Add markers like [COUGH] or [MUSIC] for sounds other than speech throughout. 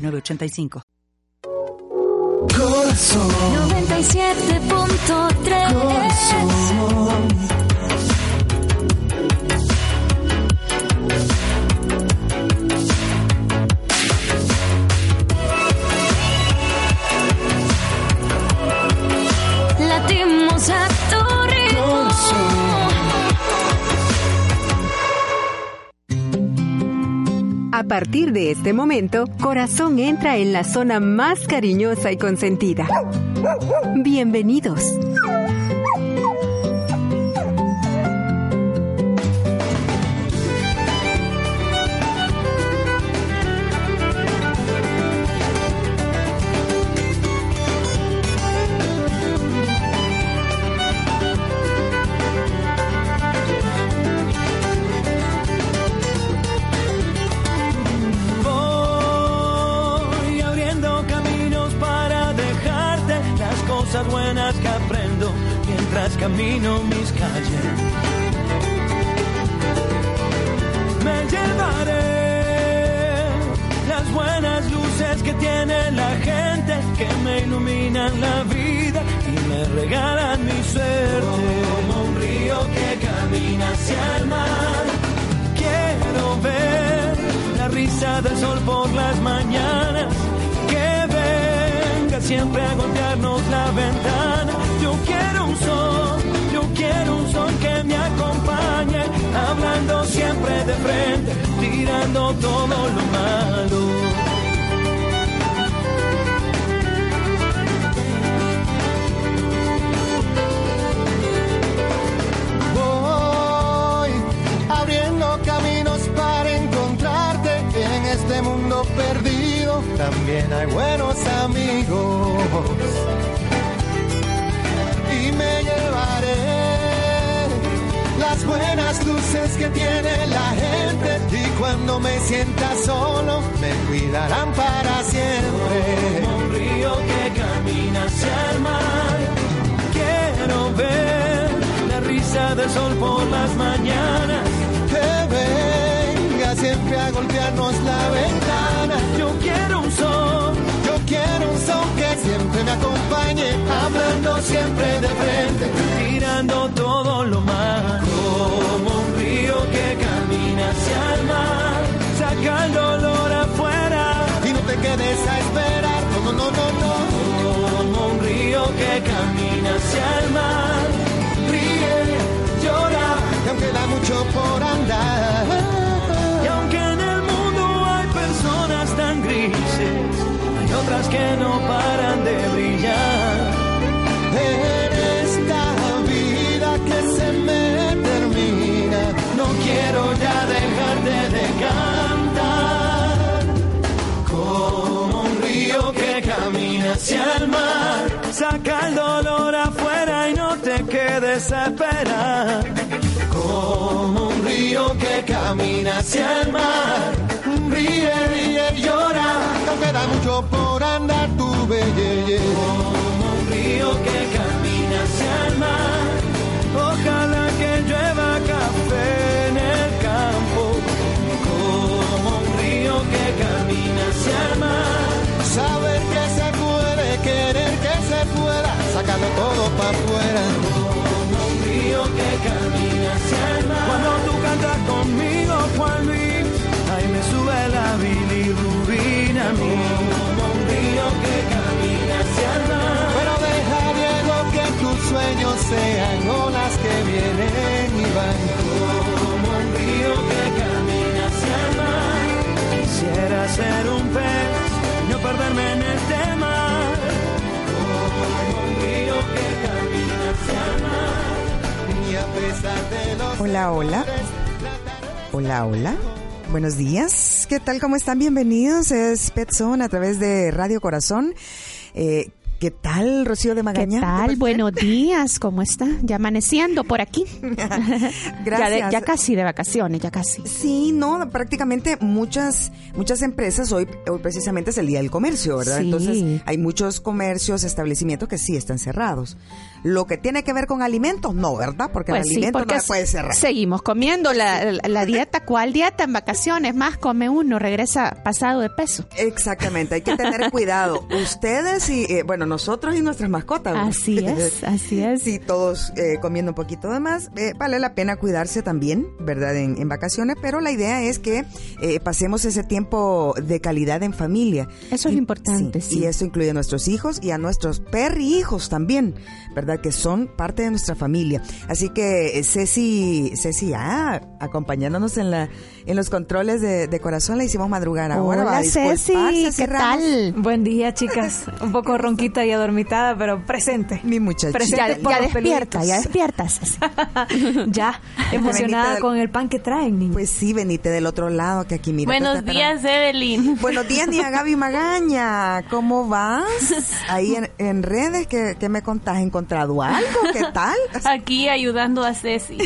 906985. Corazón. 97.3 A partir de este momento, Corazón entra en la zona más cariñosa y consentida. Bienvenidos. Que aprendo mientras camino mis calles. Me llevaré las buenas luces que tiene la gente que me iluminan la vida y me regalan mi suerte. Como un río que camina hacia el mar. Quiero ver la risa del sol por las mañanas. Siempre a golpearnos la ventana. Yo quiero un sol, yo quiero un sol que me acompañe. Hablando siempre de frente, tirando todo lo malo. Voy abriendo caminos para encontrarte en este mundo perdido. También hay buenos amigos. Y me llevaré las buenas luces que tiene la gente. Y cuando me sienta solo, me cuidarán para siempre. Como un río que camina hacia el mar. Quiero ver la risa del sol por las mañanas. Que venga siempre a golpearnos la ventana. Siempre me acompañe, hablando siempre de frente. tirando todo lo malo. Como un río que camina hacia el mar. Saca el dolor afuera. Y no te quedes a esperar, no, no, no, no. Como un río que camina hacia el mar. Ríe, llora. Y aunque da mucho por andar, que no paran de brillar. en esta vida que se me termina, No quiero ya dejarte de cantar. Como un río que camina hacia el mar. Saca el dolor afuera y no te quedes a esperar. Como un río que camina hacia el mar. Ríe, ríe, llora. y aunque da mucho por Como un río que camina hacia el mar. Cuando tú cantas conmigo, Juan Luis, ahí me sube la bilirrubina a mí. Como un río que camina hacia el mar. Pero deja, Diego, que tus sueños sean olas que vienen y van. Como un río que camina hacia el mar. Quisiera ser un pez Hola, hola. Hola, hola. Buenos días, ¿qué tal? ¿Cómo están? Bienvenidos, es Pet Zone a través de Radio Corazón. Eh, ¿Qué tal, Rocío de Magaña? ¿Qué tal? Buenos días, ¿cómo está? Ya amaneciendo por aquí. [LAUGHS] Gracias. Ya, de- ya casi de vacaciones, ya casi. Sí, no, prácticamente muchas muchas empresas hoy, hoy precisamente es el día del comercio, ¿verdad? Sí. Entonces hay muchos comercios, establecimientos que sí están cerrados. Lo que tiene que ver con alimentos, no, ¿verdad? Porque Pues el sí, alimento porque no se puede cerrar. seguimos comiendo la, la- la dieta. ¿Cuál dieta en vacaciones? Más come uno, regresa pasado de peso. Exactamente, hay que tener cuidado. [LAUGHS] Ustedes y, eh, bueno, nosotros y nuestras mascotas. ¿verdad? Así es, [LAUGHS] así es. Sí, todos eh, comiendo un poquito de más. Eh, vale la pena cuidarse también, ¿verdad? En, en vacaciones, pero la idea es que eh, pasemos ese tiempo de calidad en familia. Eso es importante, sí. Y esto incluye a nuestros hijos y a nuestros perrijos también, ¿verdad? Que son parte de nuestra familia. Así que eh, Ceci, Ceci, ah, acompañándonos en la en los controles de, de corazón, la hicimos madrugar ahora. va a Hola Ceci, ¿qué tal? Buen día, chicas. [LAUGHS] Un poco ronquita y adormitada, pero presente. Mi muchacho. Presente Ya, por ya los despierta, ya peluditos. despierta. Ceci. [LAUGHS] ya, emocionada con el pan que traen, niña. Pues sí, venite del otro lado, que aquí mira. [LAUGHS] Buenos días, Evelyn. Buenos días, Nia Gaby Magaña. ¿Cómo vas? Ahí en, en redes, ¿qué, qué me contás? ¿Has encontrado algo? ¿Qué tal? Aquí ayudando a Ceci.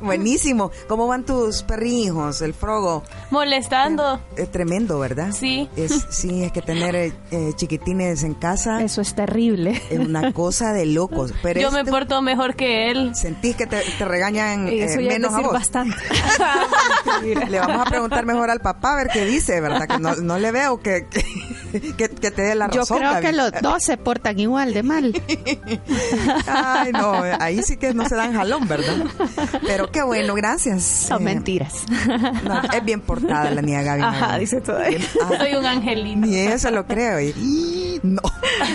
Buenísimo. ¿Cómo van tus perrijos? El frogo. Molestando. Es tremendo, ¿verdad? Sí. Es, sí, es que tener eh, chiquitines en casa Eso es terrible. es una cosa de locos. Pero Yo me este- porto mejor que él. Sentís que te, te regañan Y eso eh, ya es menos a vos. bastante. [LAUGHS] Le vamos a preguntar mejor al papá a ver qué dice, ¿verdad? Que no, no le veo que, que, te dé la Yo razón. creo que los dos se portan igual de mal. Ay, no, ahí sí que no se dan jalón, ¿verdad? Pero qué bueno, gracias. Son Eh, mentiras. [LAUGHS] no, es bien portada la niña Gaby. Ajá, Magaña. dice todavía. Ah, Soy un angelito. Ni eso lo creo. y- no.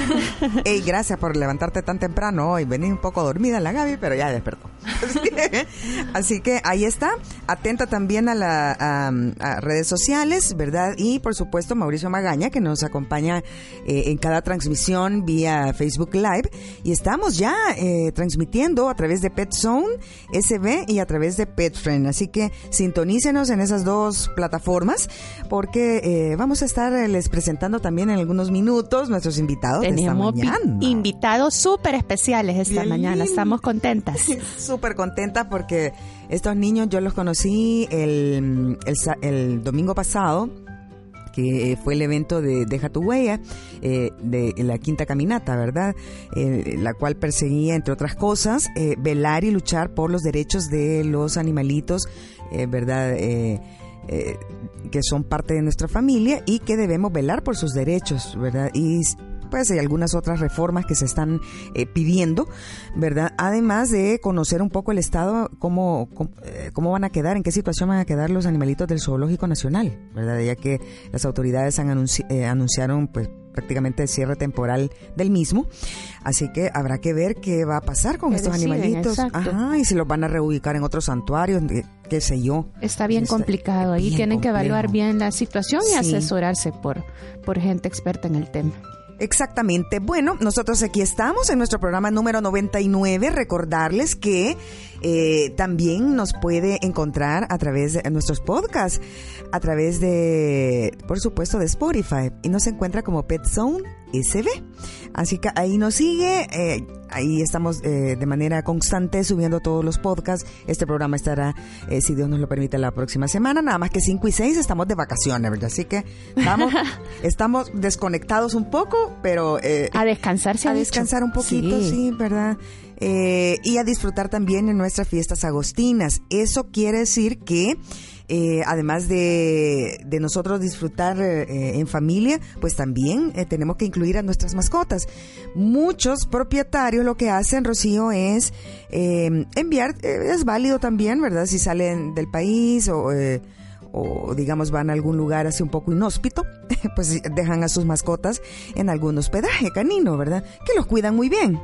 [LAUGHS] Ey, gracias por levantarte tan temprano hoy. Vení un poco dormida la Gaby, pero ya despertó. [LAUGHS] Así que ahí está. Atenta también a las redes sociales, ¿verdad? Y por supuesto Mauricio Magaña, que nos acompaña eh, en cada transmisión vía Facebook Live. Y estamos ya eh, transmitiendo a través de Pet Zone SB y a través de Pet Friend. Así que sintonícenos en esas dos plataformas porque eh, vamos a estar les presentando también en algunos minutos nuestros invitados Tenemos de esta mañana. invitados súper especiales esta Bien mañana. Estamos contentas. [LAUGHS] Súper contenta porque estos niños yo los conocí el, el, el domingo pasado que fue el evento de Deja tu huella, eh, de la quinta caminata, ¿verdad? Eh, la cual perseguía, entre otras cosas, eh, velar y luchar por los derechos de los animalitos, eh, ¿verdad? Eh, que son parte de nuestra familia y que debemos velar por sus derechos, ¿verdad? Y pues hay algunas otras reformas que se están eh, pidiendo, ¿verdad? Además de conocer un poco el estado, cómo, cómo, eh, cómo van a quedar, en qué situación van a quedar los animalitos del Zoológico Nacional, ¿verdad? Ya que las autoridades han anunci- eh, anunciaron pues prácticamente el cierre temporal del mismo, así que habrá que ver qué va a pasar con ¿Qué estos deciden? animalitos, Exacto. ajá, y si los van a reubicar en otros santuarios, qué sé yo. Está bien Está complicado. Ahí bien tienen que evaluar bien la situación y Sí. asesorarse por, por gente experta en el tema. Exactamente. Bueno, nosotros aquí estamos en nuestro programa número 99. Recordarles que eh, también nos puede encontrar a través de nuestros podcasts, a través de, por supuesto, de Spotify. Y nos encuentra como Pet Zone SB. Así que ahí nos sigue. eh, ahí estamos eh, de manera constante subiendo todos los podcasts. Este programa estará, eh, si Dios nos lo permite, la próxima semana. Nada más que 5 y 6 estamos de vacaciones, ¿verdad? Así que estamos, [LAUGHS] estamos desconectados un poco, pero... A descansar a descansar un poquito, sí, ¿verdad? Eh, y a disfrutar también en nuestras fiestas agostinas. Eso quiere decir que eh, además de, de nosotros disfrutar eh, en familia, pues también eh, tenemos que incluir a nuestras mascotas. Muchos propietarios lo que hacen, Rocío, es eh, enviar, eh, es válido también, ¿verdad? Si salen del país o... eh, o digamos van a algún lugar así un poco inhóspito, [LAUGHS] pues dejan a sus mascotas en algún hospedaje canino, ¿verdad? Que los cuidan muy bien.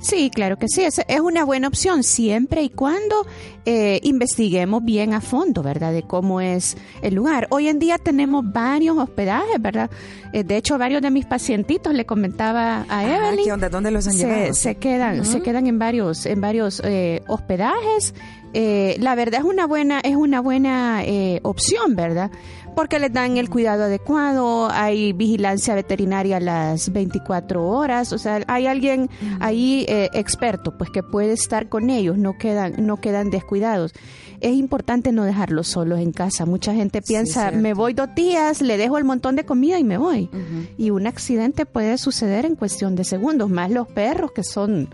Sí, claro que sí. Es, es una buena opción siempre y cuando eh, investiguemos bien a fondo, ¿verdad? De cómo es el lugar. Hoy en día tenemos varios hospedajes, ¿verdad? Eh, de hecho, varios de mis pacientitos le comentaba a Ah, Evelyn. ¿qué onda? ¿Dónde los han se, llevado? se quedan, se quedan en varios, en varios eh, hospedajes. Eh, la verdad es una buena, es una buena eh, opción, ¿verdad? Porque les dan el cuidado adecuado, hay vigilancia veterinaria las 24 horas, o sea, hay alguien ahí eh, experto, pues que puede estar con ellos, no quedan, no quedan descuidados. Es importante no dejarlos solos en casa. Mucha gente piensa, me voy dos días, le dejo el montón de comida y me voy. Y un accidente puede suceder en cuestión de segundos, más los perros que son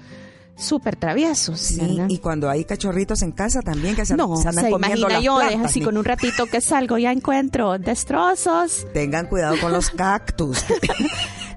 súper traviesos. Sí, ¿verdad? y cuando hay cachorritos en casa también que se, no, se andan se comiendo imagina las yo, es plantas, así ni- con un ratito que salgo, ya encuentro destrozos. Tengan cuidado con los [LAUGHS] cactus.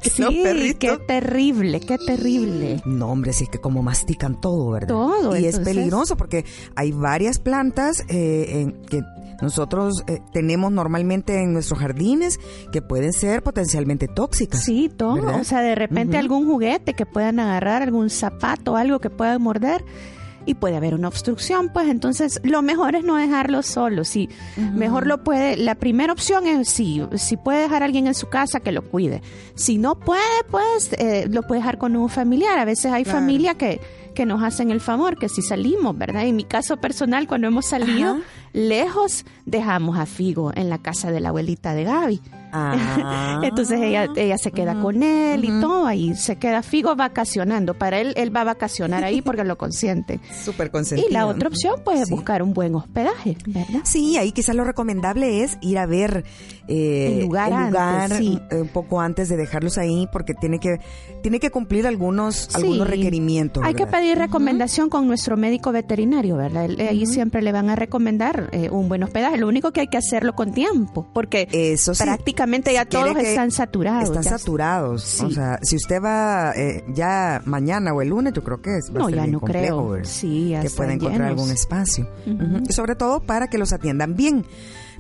Sí, [LAUGHS] qué terrible, qué terrible. No, hombre, sí que como mastican todo, ¿verdad? Todo, Y es entonces- peligroso porque hay varias plantas eh, en que nosotros eh, tenemos normalmente en nuestros jardines que pueden ser potencialmente tóxicas. Sí, todo. ¿verdad? O sea, de repente algún juguete que puedan agarrar, algún zapato, algo que puedan morder y puede haber una obstrucción, pues entonces lo mejor es no dejarlo solo. Si mejor lo puede, la primera opción es si, si puede dejar a alguien en su casa que lo cuide. Si no puede, pues eh, lo puede dejar con un familiar. A veces hay Claro. familia que que nos hacen el favor, que si salimos, ¿verdad? En mi caso personal, cuando hemos salido Ajá. lejos, dejamos a Figo en la casa de la abuelita de Gaby. Ah. Entonces ella, ella se queda con él y todo, ahí se queda Figo vacacionando. Para él, él va a vacacionar ahí porque lo consiente. [LAUGHS] Súper consentido. Y la otra opción, pues, es buscar un buen hospedaje, ¿verdad? Sí, ahí quizás lo recomendable es ir a ver eh, El lugar antes, sí. eh, un poco antes de dejarlos ahí porque tiene que tiene que cumplir algunos algunos requerimientos. Hay que pedir recomendación con nuestro médico veterinario, ¿verdad? Ahí siempre le van a recomendar eh, un buen hospedaje. Lo único que hay que hacerlo con tiempo, porque Eso sí. prácticamente ya todos están saturados. Están ya- saturados. O sea, si usted va eh, ya mañana o el lunes, yo creo que es, va a No, ser ya no complejo, creo. Sí, ya que pueda encontrar llenos. algún espacio. Sobre todo para que los atiendan bien,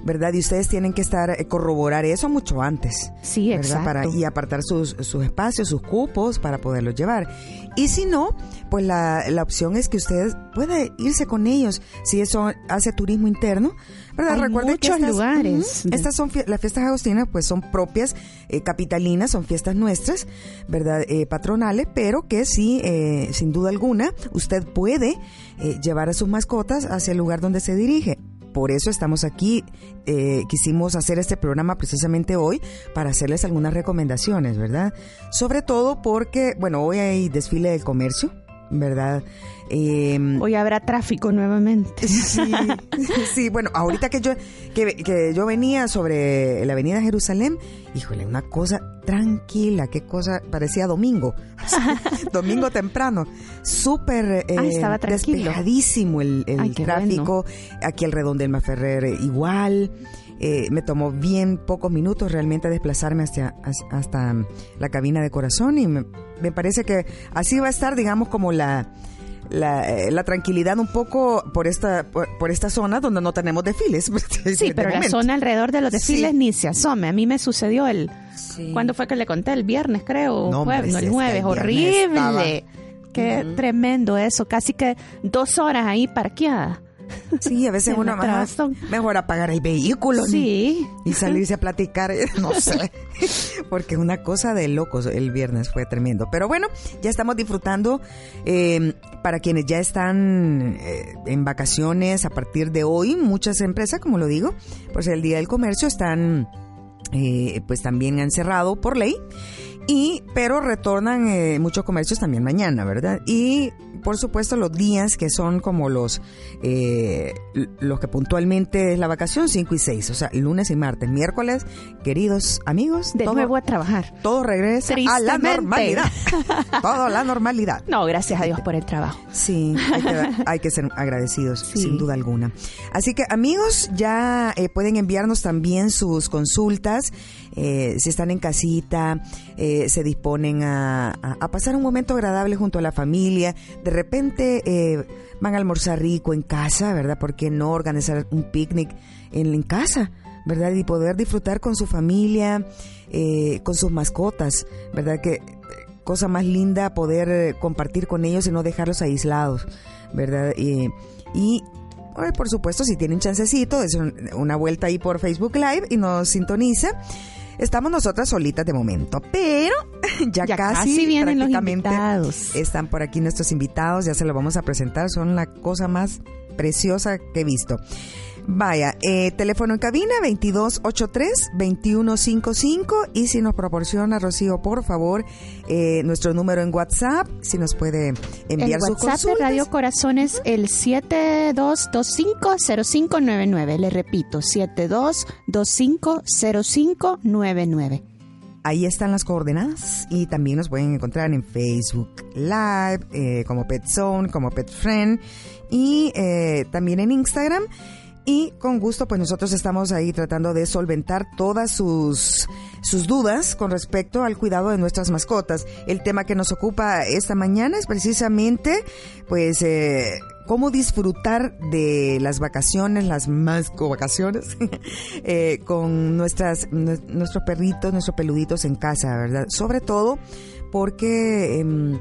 ¿verdad? Y ustedes tienen que estar eh, corroborar eso mucho antes. Sí, ¿verdad? exacto. Para, y apartar sus, sus espacios, sus cupos para poderlos llevar. Y si no, pues la, la opción es que usted puede irse con ellos si eso hace turismo interno. ¿verdad? Hay Recuerde que estas- lugares. Estas son las fiestas agostinas, pues son propias eh, capitalinas, son fiestas nuestras, ¿verdad? Eh, patronales, pero que sí, eh, sin duda alguna, usted puede eh, llevar a sus mascotas hacia el lugar donde se dirige. Por eso estamos aquí, eh, quisimos hacer este programa precisamente hoy para hacerles algunas recomendaciones, ¿verdad? Sobre todo porque, bueno, hoy hay desfile del comercio, ¿verdad? Eh, Hoy habrá tráfico nuevamente. Sí, [LAUGHS] sí, bueno, ahorita que yo que, que yo venía sobre la avenida Jerusalén, híjole, una cosa tranquila, qué cosa, parecía domingo, [LAUGHS] domingo [LAUGHS] temprano, súper eh, Ah, estaba despejadísimo el, el Ay, tráfico, aquí el redón del Maferrer eh, igual, eh, me tomó bien pocos minutos realmente desplazarme hasta, hasta la cabina de corazón y me, me parece que así va a estar, digamos, como la la, eh, la tranquilidad un poco por esta por, por esta zona donde no tenemos desfiles. [LAUGHS] Sí, de pero la zona alrededor de los desfiles Sí. ni se asome. A mí me sucedió el... Sí. ¿Cuándo fue que le conté? El viernes, creo. No, jueves, el jueves. Horrible. estaba- Qué tremendo eso. Casi que dos horas ahí parqueada. Sí, a veces [LAUGHS] uno trabazón. mejor apagar el vehículo Sí. y salirse a platicar, [LAUGHS] no sé, porque una cosa de locos. El viernes fue tremendo. Pero bueno, ya estamos disfrutando. eh, para quienes ya están eh, en vacaciones a partir de hoy, muchas empresas, como lo digo, por ser el Día del Comercio, están eh, pues también han cerrado por ley. Y, pero retornan eh, muchos comercios también mañana, ¿verdad? Y por supuesto los días que son como los eh, los que puntualmente es la vacación 5 y 6, o sea, lunes y martes, miércoles, queridos amigos, De todo, nuevo a trabajar. todo regresa a la normalidad. [LAUGHS] todo a la normalidad. No, gracias a Dios por el trabajo. Sí, hay que, hay que ser agradecidos, Sí. sin duda alguna. Así que amigos, ya eh, pueden enviarnos también sus consultas. eh, si están en casita, eh, se disponen a, pasar un momento agradable junto a la familia. De repente eh, van a almorzar rico en casa, ¿verdad? ¿Por qué no organizar un picnic en, casa? ¿Verdad? Y poder disfrutar con su familia, eh, con sus mascotas, ¿verdad? Que cosa más linda poder eh, compartir con ellos y no dejarlos aislados, ¿verdad? Y, y eh, por supuesto, si tienen chancecito, es un- una vuelta ahí por Facebook Live y nos sintoniza. Estamos nosotras solitas de momento, pero [LAUGHS] ya, Ya casi, casi vienen los prácticamente invitados. Están por aquí nuestros invitados, ya se los vamos a presentar, son la cosa más preciosa que he visto. Vaya, eh, teléfono en cabina 2283-2155 y si nos proporciona, Rocío, por favor, eh, nuestro número en WhatsApp, si nos puede enviar el sus WhatsApp de. Radio Corazón es el 72250599. Le repito, 72250599. Ahí están las coordenadas y también nos pueden encontrar en Facebook Live, eh, como Pet Zone, como Pet Friend y eh, también en Instagram. Y con gusto, pues nosotros estamos ahí tratando de solventar todas sus, sus dudas con respecto al cuidado de nuestras mascotas. El tema que nos ocupa esta mañana es precisamente, pues, eh, cómo disfrutar de las vacaciones, las masco vacaciones, [LAUGHS] eh, con nuestras, nue- nuestros perritos, nuestros peluditos en casa, ¿verdad? Sobre todo porque em,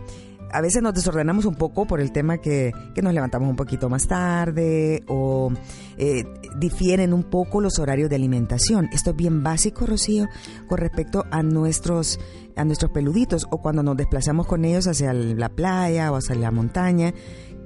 a veces nos desordenamos un poco por el tema que, que nos levantamos un poquito más tarde o eh, difieren un poco los horarios de alimentación. Esto es bien básico, Rocío, con respecto a nuestros a nuestros peluditos o cuando nos desplazamos con ellos hacia la playa o hacia la montaña.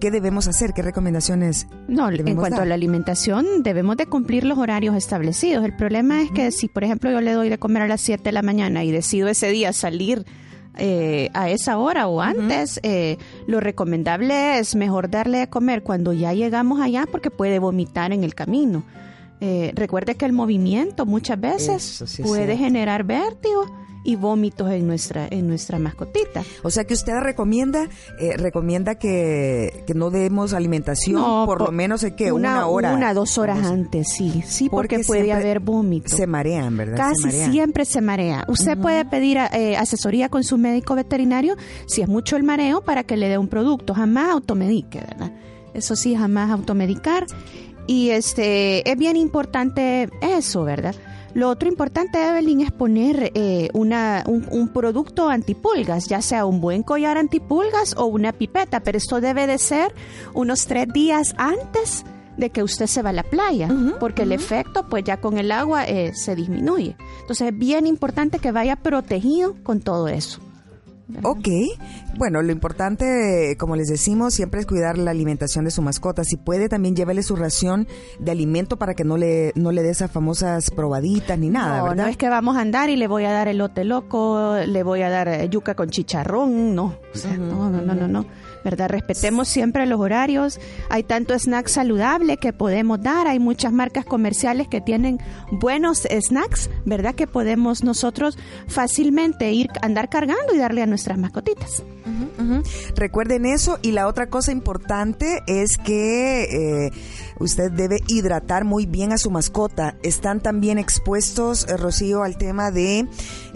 ¿Qué debemos hacer? ¿Qué recomendaciones No, en cuanto dar? a la alimentación, debemos de cumplir los horarios establecidos. El problema es que si, por ejemplo, yo le doy de comer a las 7 de la mañana y decido ese día salir eh, a esa hora o antes, eh, lo recomendable es mejor darle de comer cuando ya llegamos allá porque puede vomitar en el camino. Eh, recuerde que el movimiento muchas veces sí puede generar vértigo y vómitos en nuestra en nuestra mascotita. O sea que usted recomienda eh, recomienda que, que no demos alimentación No, por po- lo menos ¿eh, que una, hora. Una, dos horas antes, sí. Sí, porque, Porque puede haber vómito. Se marean, ¿verdad? Se Casi marean. siempre se marea. Usted puede pedir eh, asesoría con su médico veterinario si es mucho el mareo para que le dé un producto. Jamás automedique, ¿verdad? Eso sí, jamás automedicar. Y este es bien importante eso, ¿verdad? Lo otro importante, Evelyn, es poner eh, una, un, un producto antipulgas, ya sea un buen collar antipulgas o una pipeta, pero esto debe de ser unos tres días antes de que usted se va a la playa, porque el efecto, pues ya con el agua eh, se disminuye. Entonces es bien importante que vaya protegido con todo eso. Ok, bueno, lo importante, como les decimos, siempre es cuidar la alimentación de su mascota. Si puede, también llévele su ración de alimento para que no le, no le dé esas famosas probaditas ni nada, no, ¿verdad? no es que vamos a andar y le voy a dar elote loco, le voy a dar yuca con chicharrón, no. O sea, no, no, no, no, no. ¿Verdad? Respetemos siempre los horarios. Hay tanto snack saludable que podemos dar. Hay muchas marcas comerciales que tienen buenos snacks, ¿verdad? Que podemos nosotros fácilmente ir, andar cargando y darle a nuestras mascotitas. Recuerden eso y la otra cosa importante es que eh, usted debe hidratar muy bien a su mascota. Están también expuestos, eh, Rocío, al tema de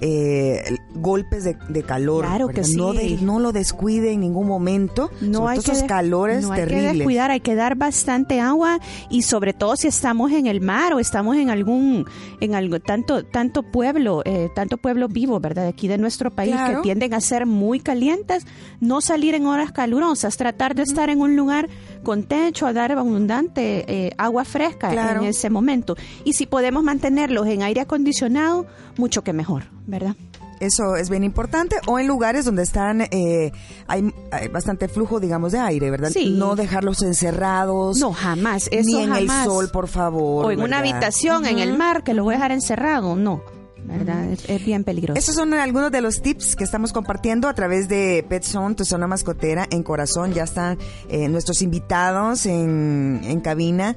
eh, golpes de, de calor. Claro que ¿verdad? No, sí. de- no lo descuide en ningún momento. No sobre hay que esos calores no hay que terribles. descuidar, hay que dar bastante agua y sobre todo si estamos en el mar o estamos en algún en algo tanto tanto pueblo, eh, tanto pueblo vivo, ¿verdad? De aquí de nuestro país Claro. que tienden a ser muy calientes, no salir en horas calurosas, tratar de estar en un lugar con techo, a dar abundante eh, agua fresca Claro. en ese momento. Y si podemos mantenerlos en aire acondicionado, mucho que mejor, ¿verdad? Eso es bien importante. O en lugares donde están, eh, hay, hay bastante flujo, digamos, de aire, ¿verdad? Sí. No dejarlos encerrados. No, jamás. Eso ni en el sol, por favor. o en una habitación en el mar que lo voy a dejar encerrado, no, ¿verdad? es, es bien peligroso. Estos son algunos de los tips que estamos compartiendo a través de Pet Zone, tu zona mascotera en corazón. Ya están eh, nuestros invitados en, en cabina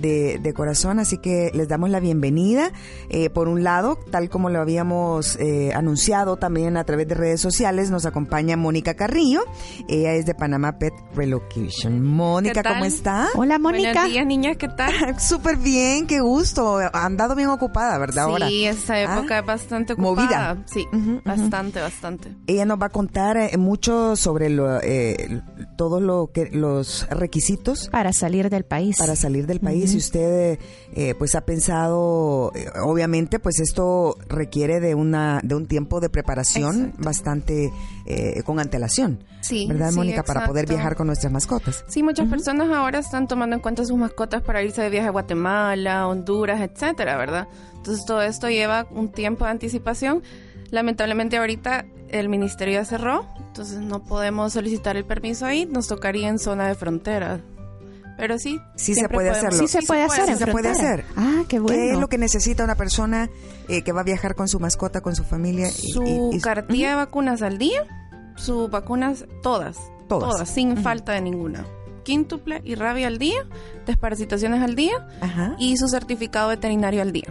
de, de corazón, así que les damos la bienvenida. Eh, por un lado, tal como lo habíamos eh, anunciado también a través de redes sociales, nos acompaña Mónica Carrillo. Ella es de Panamá Pet Relocation. Mónica. ¿cómo está? Hola, Mónica. Buenos días, niñas, ¿qué tal? [LAUGHS] Súper bien, qué gusto. Ha andado bien ocupada, ¿verdad? Ahora. Sí, esta época Ah, es bastante movida. ocupada. Sí, Ujú, ujú. bastante, bastante. Ella nos va a contar eh, mucho sobre lo, eh, todo lo que los requisitos Para salir del país. para salir del país. Si usted eh, pues ha pensado, eh, obviamente pues esto requiere de una de un tiempo de preparación Exacto. bastante eh, con antelación. Sí, ¿Verdad, sí, Mónica? Para poder viajar con nuestras mascotas. Sí, muchas personas ahora están tomando en cuenta sus mascotas para irse de viaje a Guatemala, Honduras, etcétera, ¿verdad? Entonces todo esto lleva un tiempo de anticipación. Lamentablemente ahorita el ministerio ya cerró, entonces no podemos solicitar el permiso ahí, nos tocaría en zona de frontera. Pero sí, Sí se puede podemos- hacerlo. Sí se puede hacer sí se puede hacer. Ah, qué bueno. ¿Qué es lo que necesita una persona eh, que va a viajar con su mascota, con su familia? Su y- y- cartilla de vacunas al día, sus vacunas todas, Todas. todas, sin falta de ninguna. Quíntuple y rabia al día, desparasitaciones al día Ajá. y su certificado veterinario al día.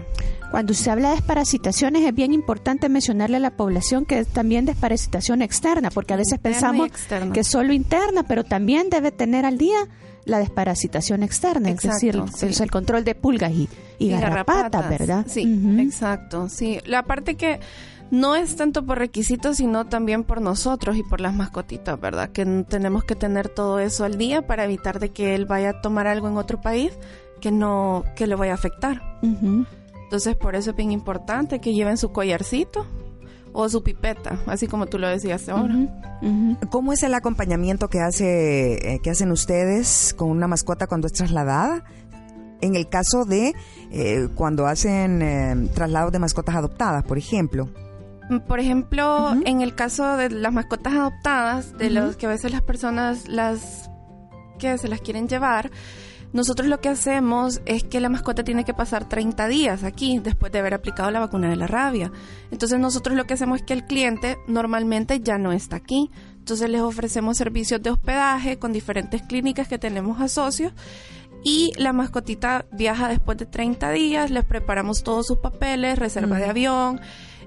Cuando se habla de desparasitaciones es bien importante mencionarle a la población que es también desparasitación externa, porque a veces Interna pensamos que es solo interna, pero también debe tener al día la desparasitación externa, Exacto, es decir, sí. es el control de pulgas y, y, garrapatas, ¿verdad? Sí, exacto. Sí, la parte que no es tanto por requisitos, sino también por nosotros y por las mascotitas, ¿verdad? Que tenemos que tener todo eso al día para evitar de que él vaya a tomar algo en otro país que no que lo vaya a afectar. Entonces, por eso es bien importante que lleven su collarcito o su pipeta, así como tú lo decías ahora. ¿Cómo es el acompañamiento que hace eh, que hacen ustedes con una mascota cuando es trasladada? En el caso de eh, cuando hacen eh, traslados de mascotas adoptadas, por ejemplo. Mm, Por ejemplo, en el caso de las mascotas adoptadas, de los que a veces las personas las que se las quieren llevar, nosotros lo que hacemos es que la mascota tiene que pasar 30 días aquí después de haber aplicado la vacuna de la rabia. Entonces nosotros lo que hacemos es que el cliente normalmente ya no está aquí. Entonces les ofrecemos servicios de hospedaje con diferentes clínicas que tenemos a socios y la mascotita viaja después de 30 días, les preparamos todos sus papeles, reserva de avión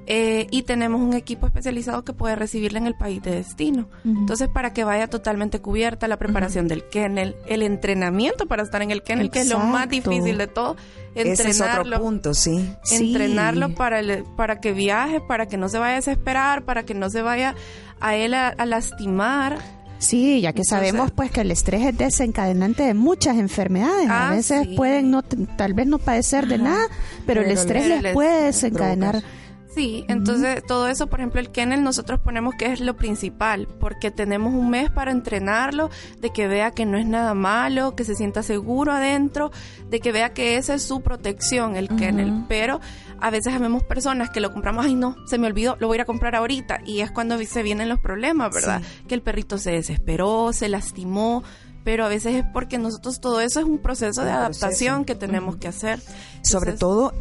eh, y tenemos un equipo especializado que puede recibirla en el país de destino. Entonces, para que vaya totalmente cubierta la preparación del kennel, el entrenamiento para estar en el kennel, que es lo más difícil de todo, Ese es otro entrenarlo. punto, sí. Sí. Entrenarlo para, el- para que viaje, para que no se vaya a desesperar, para que no se vaya a él a, a lastimar. Sí, ya que Entonces- sabemos pues que el estrés es desencadenante de muchas enfermedades. a Ah, veces sí. pueden no tal vez no padecer de nada, pero, el estrés les- les puede desencadenar. Sí, entonces todo eso, por ejemplo, el kennel nosotros ponemos que es lo principal, porque tenemos un mes para entrenarlo, de que vea que no es nada malo, que se sienta seguro adentro, de que vea que esa es su protección, el kennel. Pero a veces vemos personas que lo compramos, ay no, se me olvidó, lo voy a ir a comprar ahorita, y es cuando se vienen los problemas, ¿verdad? Que el perrito se desesperó, se lastimó. Pero a veces es porque nosotros todo eso es un proceso de proceso. proceso. que tenemos que hacer. Sobre todo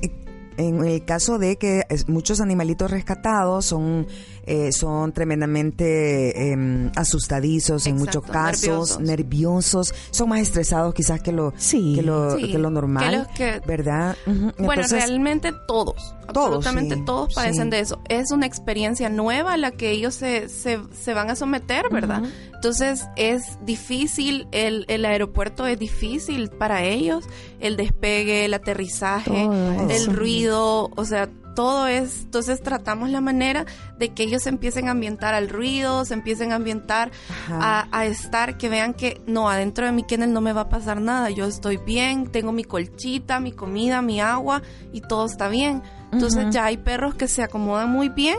en el caso de que muchos animalitos rescatados son eh, son tremendamente em, asustadizos en muchos casos, nerviosos. nerviosos. son más estresados quizás que lo Sí. que lo, Sí, que lo normal, que los que- ¿verdad? Bueno, Entonces, realmente todos, absolutamente sí, todos padecen sí. de eso. Es una experiencia nueva a la que ellos se, se, se van a someter, ¿verdad? Entonces es difícil, el, el aeropuerto es difícil para ellos, el despegue, el aterrizaje, Todo el eso. ruido, o sea, todo es, entonces tratamos la manera de que ellos se empiecen a ambientar al ruido, se empiecen a ambientar a, a estar, que vean que no, adentro de mi kennel no me va a pasar nada, yo estoy bien, tengo mi colchita, mi comida, mi agua y todo está bien. Entonces ya hay perros que se acomodan muy bien,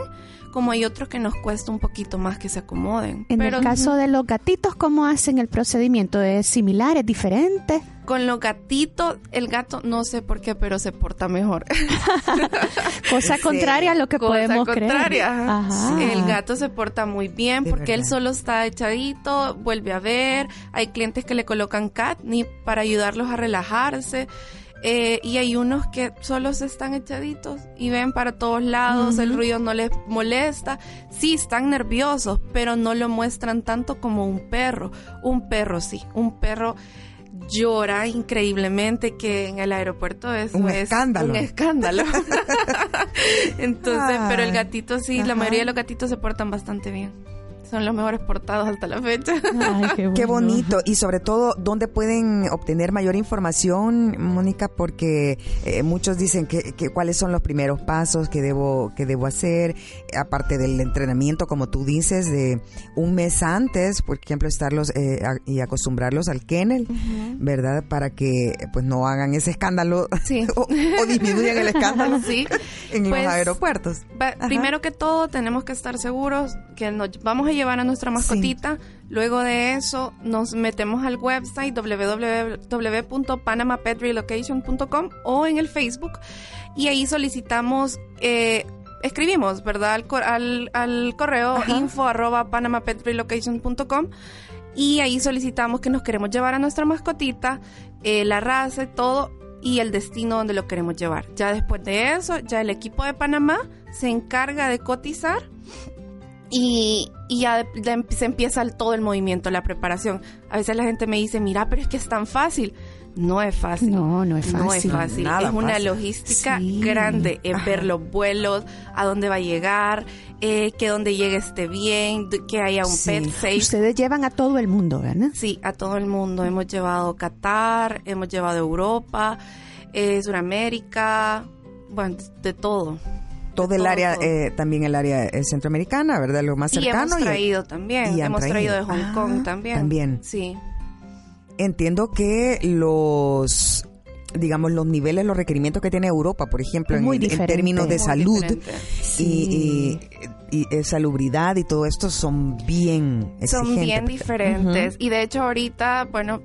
como hay otros que nos cuesta un poquito más que se acomoden. En Pero el caso de los gatitos, ¿cómo hacen el procedimiento? ¿Es similar? ¿Es diferente? con los gatitos, el gato no sé por qué, pero se porta mejor. [LAUGHS] Cosa Sí. contraria a lo que Cosa podemos contraria. creer. ajá. Ajá. El gato se porta muy bien De porque él solo está echadito, vuelve a ver. Hay clientes que le colocan catnip para ayudarlos a relajarse. Eh, y hay unos que solo se están echaditos y ven para todos lados, el ruido no les molesta. Sí, están nerviosos, pero no lo muestran tanto como un perro. Un perro sí, un perro llora increíblemente que en el aeropuerto es Un es escándalo. un escándalo. [LAUGHS] Entonces, pero el gatito sí, ajá. la mayoría de los gatitos se portan bastante bien. Son los mejores portados hasta la fecha. Ay, [LAUGHS] qué, bonito. Y sobre todo, ¿dónde pueden obtener mayor información, Mónica? Porque eh, muchos dicen que, que cuáles son los primeros pasos que debo, que debo hacer, aparte del entrenamiento, como tú dices, de un mes antes, por ejemplo, estarlos eh, a- y acostumbrarlos al kennel, ¿verdad? Para que pues no hagan ese escándalo [LAUGHS] Sí. o, o disminuyan el escándalo Sí. en Pues, los aeropuertos. Va- primero que todo, tenemos que estar seguros que nos vamos a llevar a nuestra mascotita. Luego de eso, nos metemos al website www.panamapetrrelocation.com o en el Facebook y ahí solicitamos, eh, escribimos, ¿verdad? Al, al, al correo info arroba panamapetrrelocation.com y ahí solicitamos que nos queremos llevar a nuestra mascotita, eh, la raza y todo, y el destino donde lo queremos llevar. Ya después de eso, ya el equipo de Panamá se encarga de cotizar y, y ya, em- se empieza el- todo el movimiento, la preparación. A veces la gente me dice, mira, pero es que es tan fácil. No es fácil. No, no es No es fácil. fácil. Nada es una fácil. logística Sí. grande. Es ver los vuelos, a dónde va a llegar, eh, que donde llegue esté bien, que haya un Sí. pet safe. Ustedes llevan a todo el mundo, ¿verdad? Sí, a todo el mundo. Hemos llevado Qatar, hemos llevado Europa, eh, Sudamérica, bueno, de todo. Todo el área, eh, también el área eh, centroamericana, ¿verdad? Lo más Y cercano. hemos y- traído también, y hemos traído, de. Hong Kong Ah, también. también. Sí. Entiendo que los digamos los niveles, los requerimientos que tiene Europa, por ejemplo, en, términos de salud y, y- y, eh, salubridad y todo esto son bien Son bien exigentes. diferentes. Y de hecho ahorita, bueno,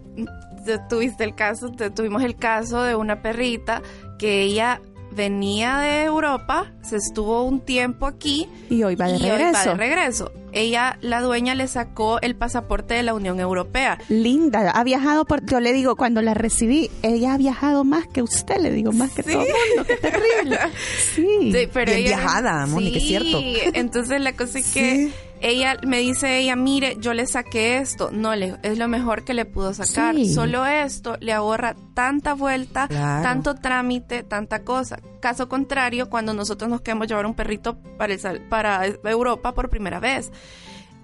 tuviste el caso, tuvimos el caso de una perrita que ella venía de Europa, se estuvo un tiempo aquí Y hoy va de y hoy va regreso. de regreso. Ella, la dueña, le sacó el pasaporte de la Unión Europea. Linda, ha viajado por, yo le digo, cuando la recibí, ella ha viajado más que usted, le digo, más que Sí. todo el mundo, qué terrible. [LAUGHS] Sí. Sí, pero Bien ella- viajada, Mónica, es Sí, cierto. entonces la cosa es que Sí. Ella me dice ella, mire, yo le saqué esto. No, le, es lo mejor que le pudo sacar. Sí. Solo esto le ahorra tanta vuelta, Claro. tanto trámite, tanta cosa. Caso contrario, cuando nosotros nos queremos llevar un perrito para, el para Europa por primera vez.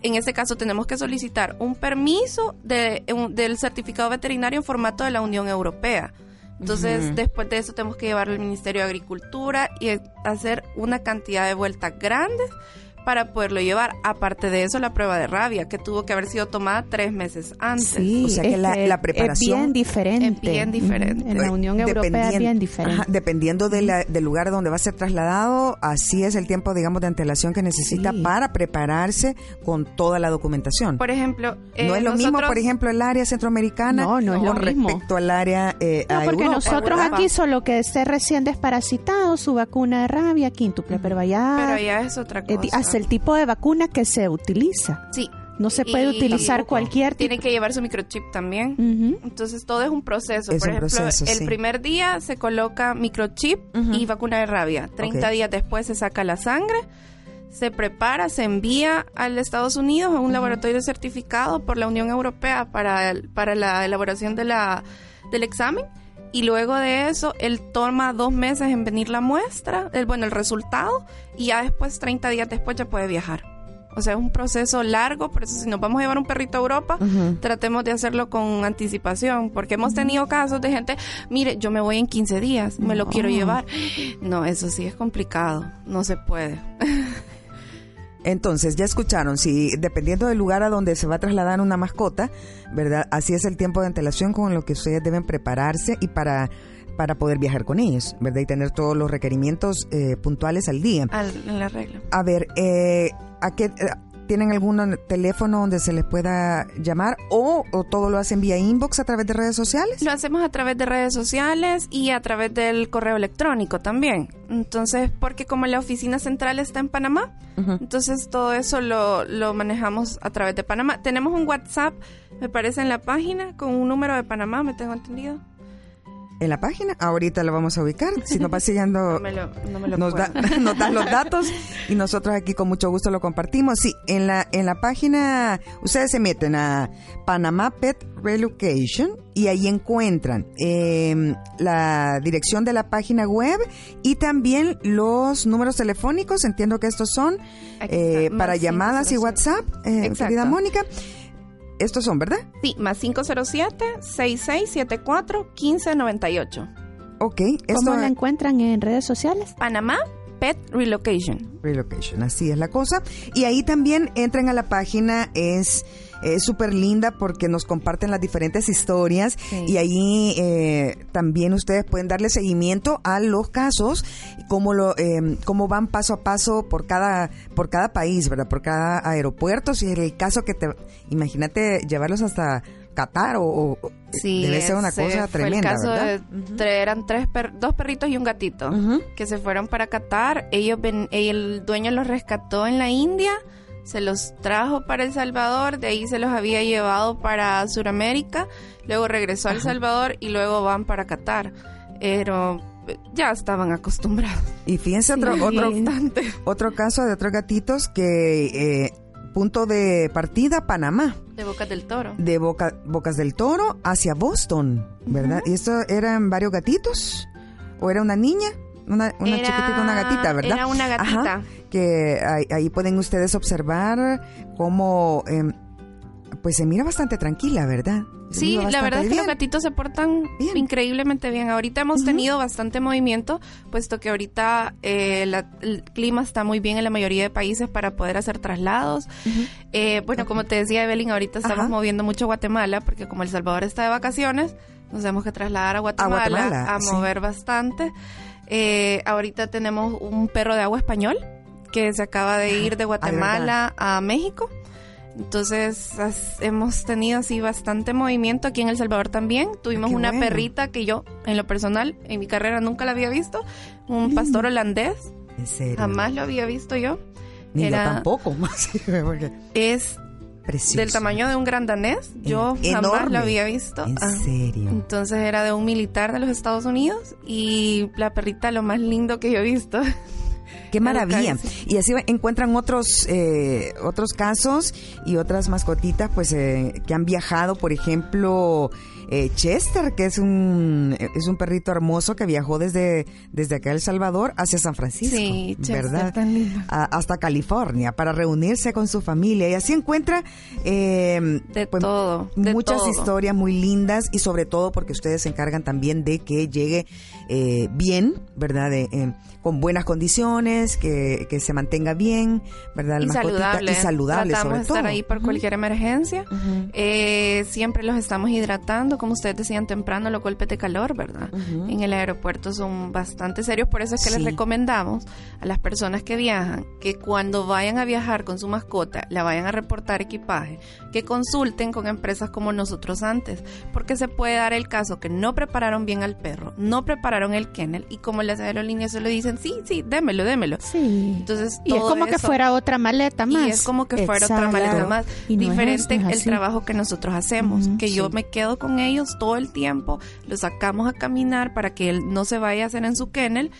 En ese caso tenemos que solicitar un permiso de, un- del certificado veterinario en formato de la Unión Europea. Entonces, después de eso tenemos que llevarlo al Ministerio de Agricultura y hacer una cantidad de vueltas grandes para poderlo llevar. Aparte de eso, la prueba de rabia, que tuvo que haber sido tomada tres meses antes. Sí, O sea que es la- la Es preparación- bien diferente. Es bien diferente. En la Unión Europea es bien diferente. ajá, dependiendo de la- del lugar donde va a ser trasladado, así es el tiempo, digamos, de antelación que necesita Sí. para prepararse con toda la documentación. Por ejemplo, eh, no es lo mismo, por ejemplo, el área centroamericana No, no es lo con mismo. respecto al área eh, No, a porque Europa, nosotros ¿verdad? aquí solo que esté recién desparasitado, su vacuna de rabia, quíntuple, pero allá Pero ya es otra eh, cosa. di- el tipo de vacuna que se utiliza. Sí. No se puede Y utilizar tampoco cualquier tipo. Tiene que llevar su microchip también. Entonces todo es un proceso. Es Por un ejemplo, proceso, el sí. primer día se coloca microchip y vacuna de rabia. 30 Ok. días después se saca la sangre, se prepara, se envía al Estados Unidos a un laboratorio certificado por la Unión Europea para, el- para la elaboración de la, del examen. Y luego de eso, él toma dos meses en venir la muestra, el, bueno, el resultado, y ya después, 30 días después, ya puede viajar. O sea, es un proceso largo, por eso si nos vamos a llevar un perrito a Europa, tratemos de hacerlo con anticipación, porque hemos tenido casos de gente, mire, yo me voy en 15 días, me lo No. quiero llevar. No, eso sí es complicado, no se puede. [LAUGHS] Entonces, ya escucharon, si dependiendo del lugar a donde se va a trasladar una mascota, ¿verdad? Así es el tiempo de antelación con lo que ustedes deben prepararse y para, para poder viajar con ellos, ¿verdad? Y tener todos los requerimientos eh, puntuales al día. Al- en la regla. A ver, eh, ¿a qué, eh, ¿tienen algún teléfono donde se les pueda llamar o, o todo lo hacen vía inbox a través de redes sociales? Lo hacemos a través de redes sociales y a través del correo electrónico también. Entonces, porque como la oficina central está en Panamá, entonces todo eso lo, lo manejamos a través de Panamá. Tenemos un WhatsApp, me parece, en la página con un número de Panamá, me tengo entendido. En la página. Ahorita lo vamos a ubicar. Si nos va siguiendo, [LAUGHS] No me lo, no me lo nos, da, [LAUGHS] nos dan los datos y nosotros aquí con mucho gusto lo compartimos. Sí, en la, en la página, ustedes se meten a Panama Pet Relocation y ahí encuentran eh, la dirección de la página web y también los números telefónicos. Entiendo que estos son eh, para llamadas y 507. WhatsApp, eh, querida Mónica. Estos son, ¿verdad? Sí, más 507-6674-1598. Ok, ¿Cómo esto la encuentran en redes sociales? Panamá Pet Relocation. Relocation, así es la cosa. Y ahí también entren a la página, es es súper linda porque nos comparten las diferentes historias Sí. y ahí eh, también ustedes pueden darle seguimiento a los casos, cómo, lo, eh, cómo van paso a paso por cada, por cada país, ¿verdad? Por cada aeropuerto. Si es el caso que te, imagínate llevarlos hasta Qatar o, o- Sí, debe ser una cosa tremenda, el caso ¿verdad? de tre- eran tres per- dos perritos y un gatito que se fueron para Qatar. Ellos ven- el dueño los rescató en la India, se los trajo para El Salvador, de ahí se los había llevado para Sudamérica, luego regresó a El Salvador y luego van para Qatar. Pero eh, ya estaban acostumbrados. Y fíjense otro, Sí, otro, otro caso de otros gatitos que eh, punto de partida Panamá, De Bocas del Toro. de Boca, Bocas del Toro hacia Boston, ¿verdad? ¿Y esto eran varios gatitos? ¿O era una niña? Una, una Era- chiquitita, una gatita, ¿verdad? Era una gatita. Ajá, que ahí, ahí pueden ustedes observar cómo, em, pues se mira bastante tranquila, ¿verdad? Se Sí, la verdad es que los gatitos se portan Bien. increíblemente bien. Ahorita hemos tenido bastante movimiento, puesto que ahorita eh, la- el clima está muy bien en la mayoría de países para poder hacer traslados. Eh, bueno, como te decía Evelyn, ahorita estamos moviendo mucho a Guatemala, porque como El Salvador está de vacaciones, nos tenemos que trasladar a Guatemala a, Guatemala, mover bastante. Eh, ahorita tenemos un perro de agua español que se acaba de ir de Guatemala a México. Entonces has- hemos tenido así bastante movimiento aquí en El Salvador también. Tuvimos qué una bueno. perrita que yo, en lo personal, en mi carrera nunca la había visto. Un pastor holandés. En serio. Jamás lo había visto yo. Ni Era- yo tampoco. [LAUGHS] Porque Es precioso. del tamaño de un gran danés. Yo En- jamás enorme. lo había visto. En Ah. serio. Entonces era de un militar de los Estados Unidos y la perrita lo más lindo que yo he visto. [LAUGHS] Qué maravilla. Y así encuentran otros eh, otros casos y otras mascotitas pues eh, que han viajado, por ejemplo, eh, Chester, que es un es un perrito hermoso que viajó desde desde acá El Salvador hacia San Francisco, Sí, Chester, ¿verdad? tan lindo. A- hasta California para reunirse con su familia y así encuentra eh, De pues, todo, de muchas todo. historias muy lindas y sobre todo porque ustedes se encargan también de que llegue eh, bien, ¿verdad? De, eh, con buenas condiciones, que, que se mantenga bien, ¿verdad? La y saludable. Y saludable Tratamos sobre de estar todo. ahí por cualquier emergencia. Eh, siempre los estamos hidratando, como ustedes decían temprano, los golpes de calor, ¿verdad? En el aeropuerto son bastante serios, por eso es que les recomendamos a las personas que viajan que cuando vayan a viajar con su mascota, la vayan a reportar equipaje, que consulten con empresas como nosotros antes, porque se puede dar el caso que no prepararon bien al perro, no prepararon el kennel y como las aerolíneas se lo dicen, sí, sí, démelo, démelo. Sí. Entonces, y es como que fuera otra maleta más. y es como que fuera otra maleta más. Y no es Diferente es el trabajo que nosotros hacemos, que yo me quedo con ellos todo el tiempo, los sacamos a caminar para que él no se vaya a hacer en su kennel,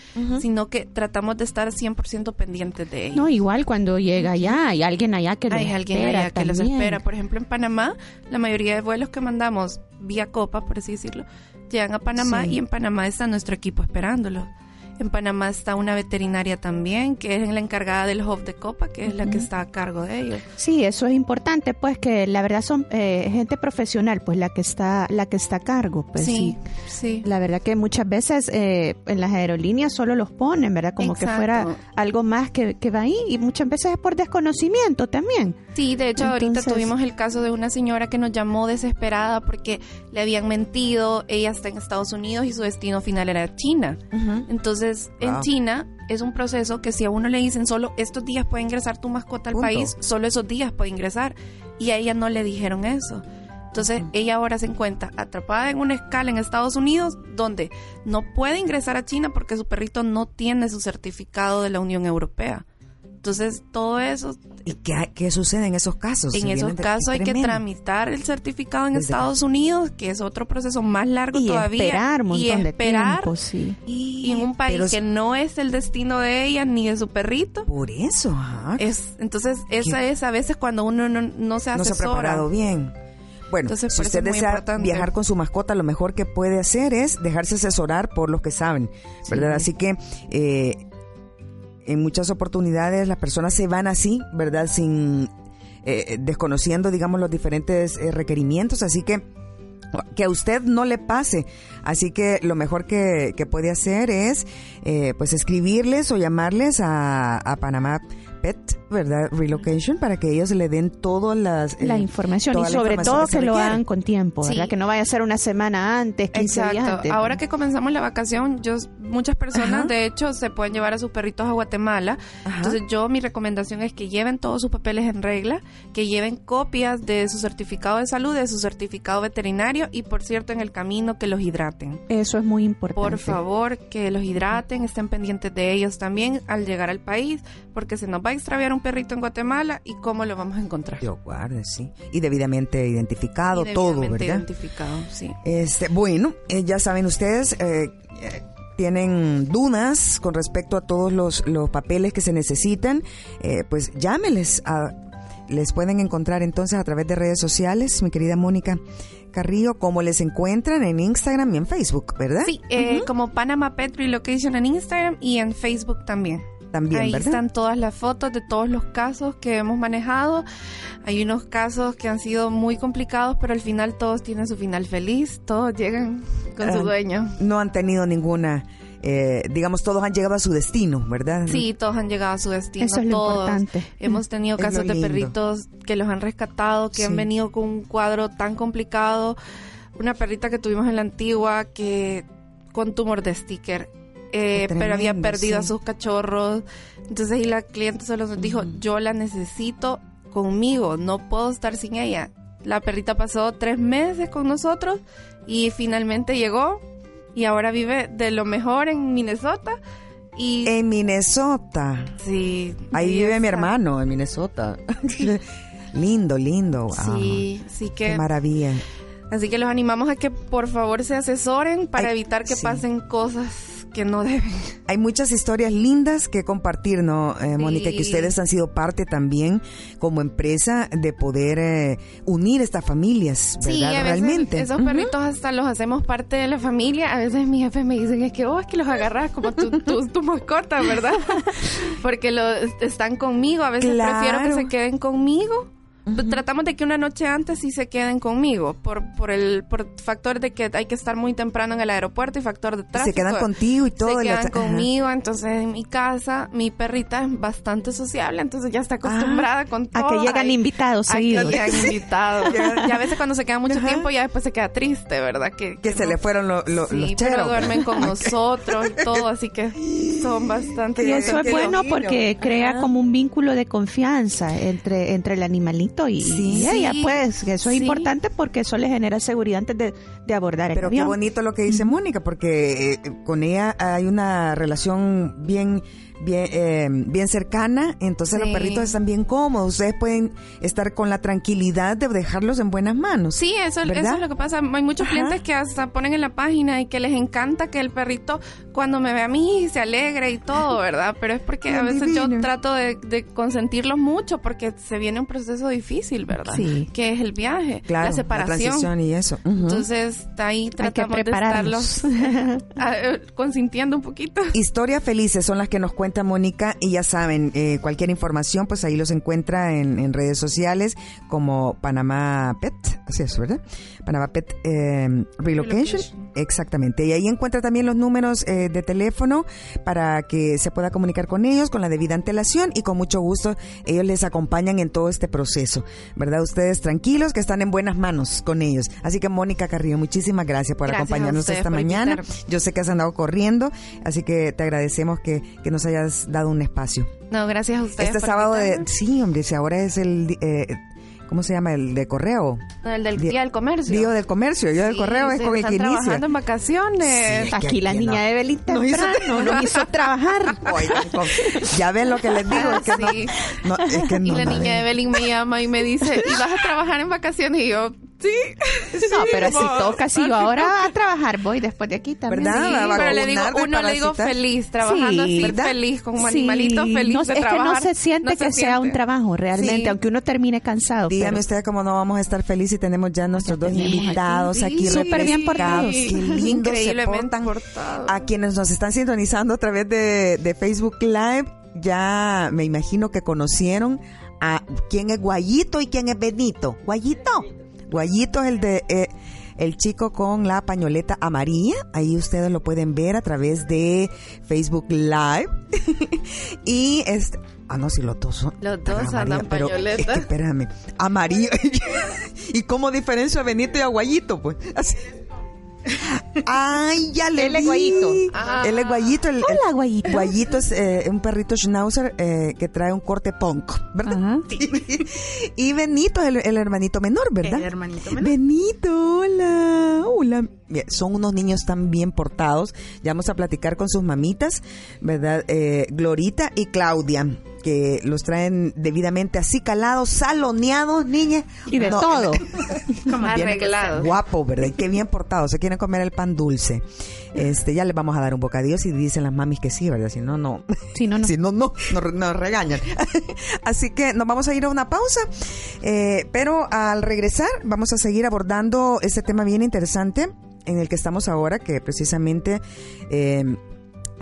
sino que tratamos de estar 100% pendientes de ellos. No, igual cuando llega allá, hay alguien allá que los Hay alguien espera allá que los espera. Por ejemplo, en Panamá, la mayoría de vuelos que mandamos vía Copa, por así decirlo, llegan a Panamá Sí. y en Panamá está nuestro equipo esperándolos. En Panamá está una veterinaria también, que es la encargada del hub de Copa, que es la que está a cargo de ellos. Sí, eso es importante, pues que la verdad son eh, gente profesional, pues la que está, la que está a cargo, pues sí. sí. La verdad que muchas veces eh, en las aerolíneas solo los ponen, ¿verdad? Como que fuera algo más que, que va ahí y muchas veces es por desconocimiento también. Sí, de hecho ahorita tuvimos el caso de una señora que nos llamó desesperada porque le habían mentido, ella está en Estados Unidos y su destino final era China. Entonces, en Wow. China es un proceso que si a uno le dicen solo estos días puede ingresar tu mascota al Punto. país, solo esos días puede ingresar. Y a ella no le dijeron eso. Entonces, ella ahora se encuentra atrapada en una escala en Estados Unidos donde no puede ingresar a China porque su perrito no tiene su certificado de la Unión Europea. Entonces, todo eso... ¿Y qué, qué sucede en esos casos? En Si esos de- casos hay que tramitar el certificado en Desde Estados Unidos, que es otro proceso más largo Y todavía. esperar un montón y de esperar, tiempo, sí. Y en un país Pero que no es el destino de ella ni de su perrito. Por eso, ajá. Es, entonces, esa es a veces cuando uno no, no se no se ha asesora. preparado bien. Bueno, Entonces, si usted desea importante. viajar con su mascota, lo mejor que puede hacer es dejarse asesorar por los que saben, ¿verdad? Así que eh, en muchas oportunidades las personas se van así, ¿verdad? Sin eh, desconociendo, digamos, los diferentes eh, requerimientos, así que que a usted no le pase. Así que lo mejor que, que puede hacer es eh, pues escribirles o llamarles a, a Panamá ¿verdad? Relocation para que ellos le den todas las La eh, información y toda la sobre información todo se que lo hagan con tiempo, ¿verdad? Sí. Que no vaya a ser una semana antes, 15 días Exacto. antes. Ahora que comenzamos la vacación, yo muchas personas Ajá. de hecho se pueden llevar a sus perritos a Guatemala. Ajá. Entonces yo mi recomendación es que lleven todos sus papeles en regla, que lleven copias de su certificado de salud, de su certificado veterinario y por cierto en el camino que los hidraten. Eso es muy importante. Por favor, que los hidraten, estén pendientes de ellos también al llegar al país, porque se nos va a extraviar un perrito en Guatemala y cómo lo vamos a encontrar. Dios guarde, sí. Y debidamente identificado, Y todo, debidamente ¿verdad? identificado, sí. Este, bueno, eh, ya saben ustedes, eh, eh, tienen dudas con respecto a todos los, los papeles que se necesitan, eh, pues llámeles a, les pueden encontrar entonces a través de redes sociales, mi querida Mónica Carrillo, como les encuentran en Instagram y en Facebook, ¿verdad? Sí, eh, como Panama Pet Relocation en Instagram y en Facebook también. También, Ahí ¿verdad? están todas las fotos de todos los casos que hemos manejado. Hay unos casos que han sido muy complicados, pero al final todos tienen su final feliz. Todos llegan con su Ah, dueño. No han tenido ninguna, eh, digamos, todos han llegado a su destino, ¿verdad? Sí, todos han llegado a su destino. Eso es lo todos. importante. Hemos tenido Es casos de perritos que los han rescatado, que Sí. han venido con un cuadro tan complicado. Una perrita que tuvimos en la antigua que con tumor de sticker. Eh, pero había perdido a sus cachorros. Entonces y la cliente solo nos dijo, yo la necesito conmigo, no puedo estar sin ella. La perrita pasó tres meses con nosotros y finalmente llegó y ahora vive de lo mejor en Minnesota. Y En Minnesota. sí, Ahí vive mi hermano, en Minnesota. [LAUGHS] lindo, lindo. wow. Sí, sí Qué que maravilla. así que los animamos a que por favor se asesoren para Ay, evitar que sí. pasen cosas que no deben. Hay muchas historias lindas que compartir, ¿no, eh, Mónica? Que ustedes han sido parte también como empresa de poder eh, unir estas familias, ¿verdad? Sí, a veces Realmente. esos perritos hasta los hacemos parte de la familia. A veces mis jefes me dicen es que vos es que los agarras como tu, tu, [LAUGHS] tu mascota, ¿verdad? [LAUGHS] Porque los están conmigo. A veces prefiero que Claro. se queden conmigo. Tratamos de que una noche antes sí se queden conmigo por por el por factor de que hay que estar muy temprano en el aeropuerto y factor de tráfico. Se quedan contigo y todo. Se quedan ajá. conmigo, entonces en mi casa mi perrita es bastante sociable, entonces ya está acostumbrada con A todo. que llegan invitados a que seguidos. llegan [LAUGHS] invitados. y a veces cuando se queda mucho Ajá. tiempo ya después se queda triste, ¿verdad? Que, Que se no- le fueron lo- lo- Sí, los pero duermen con [LAUGHS] nosotros y todo, así que son bastante Y eso es bueno porque crea Ajá. como un vínculo de confianza entre, entre el animalito y, Sí. y ella, pues, eso es Sí. importante porque eso le genera seguridad antes de, de abordar el Pero qué bonito lo que dice Mónica, porque eh, con ella hay una relación bien bien eh, bien cercana, entonces los Sí. perritos están bien cómodos, ustedes pueden estar con la tranquilidad de dejarlos en buenas manos. Sí, eso, eso ¿Verdad? es lo que pasa. Hay muchos Ajá. clientes que hasta ponen en la página y que les encanta que el perrito cuando me ve a mí se alegre y todo, [LAUGHS] ¿verdad? Pero es porque Qué a veces yo divino. trato de, de consentirlos mucho porque se viene un proceso difícil, ¿verdad? Sí. Que es el viaje, Claro, la separación. transición y eso. Ujú. Entonces, ahí tratamos de prepararlos. estarlos [LAUGHS] eh, consintiendo un poquito. Historias felices son las que nos Mónica y ya saben, eh, cualquier información pues ahí los encuentra en, en redes sociales como Panamá Pet, así es, ¿verdad? Panamá Pet eh, Relocation. Relocation. Exactamente. Y ahí encuentra también los números eh, de teléfono para que se pueda comunicar con ellos con la debida antelación y con mucho gusto ellos les acompañan en todo este proceso, ¿verdad? Ustedes tranquilos que están en buenas manos con ellos. Así que Mónica Carrillo, muchísimas gracias por Gracias acompañarnos esta mañana. invitarme. Yo sé que has andado corriendo, así que te agradecemos que, que nos hayas dado un espacio. No, gracias a ustedes. Este sábado, de, sí, hombre, si ahora es el, eh, ¿cómo se llama? El de correo. El del día del comercio. Día del comercio, yo del Sí, correo es con el están que inicia. trabajando en vacaciones. Sí. Aquí la niña no. de Belín No hizo- temprano nos [LAUGHS] hizo trabajar. Oigan, con- ya ven lo que les digo, es que Sí. no, no, es que y la niña de Belín me llama y me dice, ¿y vas a trabajar en vacaciones? Y yo, sí. [LAUGHS] No, pero si toca, si yo ahora a trabajar voy después de aquí también. ¿Verdad? Sí, pero le digo, uno le digo feliz, trabajando Sí, así, ¿verdad? feliz, como Sí, animalito feliz no, de es trabajar. que no se siente No se que sea un trabajo realmente, Sí. aunque uno termine cansado. Dígame pero- usted cómo no vamos a estar felices y tenemos ya nuestros dos invitados aquí. súper bien portados. Qué lindos se Increíblemente portados. A quienes nos están sintonizando a través de, de Facebook Live, ya me imagino que conocieron a quién es Guayito y quién es Benito. Guayito. Guayito es el de eh, el chico con la pañoleta amarilla. Ahí ustedes lo pueden ver a través de Facebook Live. [LAUGHS] y este Ah, no, si los dos son. Los dos andan amarillos, pero pañoleta. es que, espérame. Amarillo. [LAUGHS] ¿Y cómo diferencio a Benito y a Guayito? Pues así. Ay, ya le Él es vi. Guayito. Ah. Él es Guayito. El, el- Hola, Guayito. Guayito es eh, un perrito schnauzer eh, que trae un corte punk, ¿verdad? Ajá. [LAUGHS] y Benito es el, el hermanito menor, ¿verdad? El hermanito menor. Benito, hola. Hola. Son unos niños tan bien portados. Ya vamos a platicar con sus mamitas, ¿verdad? Eh, Glorita y Claudia, que los traen debidamente así calados, saloneados, niña. Y de No, todo. [LAUGHS] Como. Arreglados. Guapo, ¿verdad? Y Qué bien portados. Se quieren comer el pan dulce. Este, ya les vamos a dar un bocadillo si dicen las mamis que sí, ¿verdad? Si no, no. Si no, no. [LAUGHS] Si no, no, nos, nos regañan. [LAUGHS] Así que nos vamos a ir a una pausa. Eh, pero al regresar, vamos a seguir abordando este tema bien interesante en el que estamos ahora, que precisamente. eh,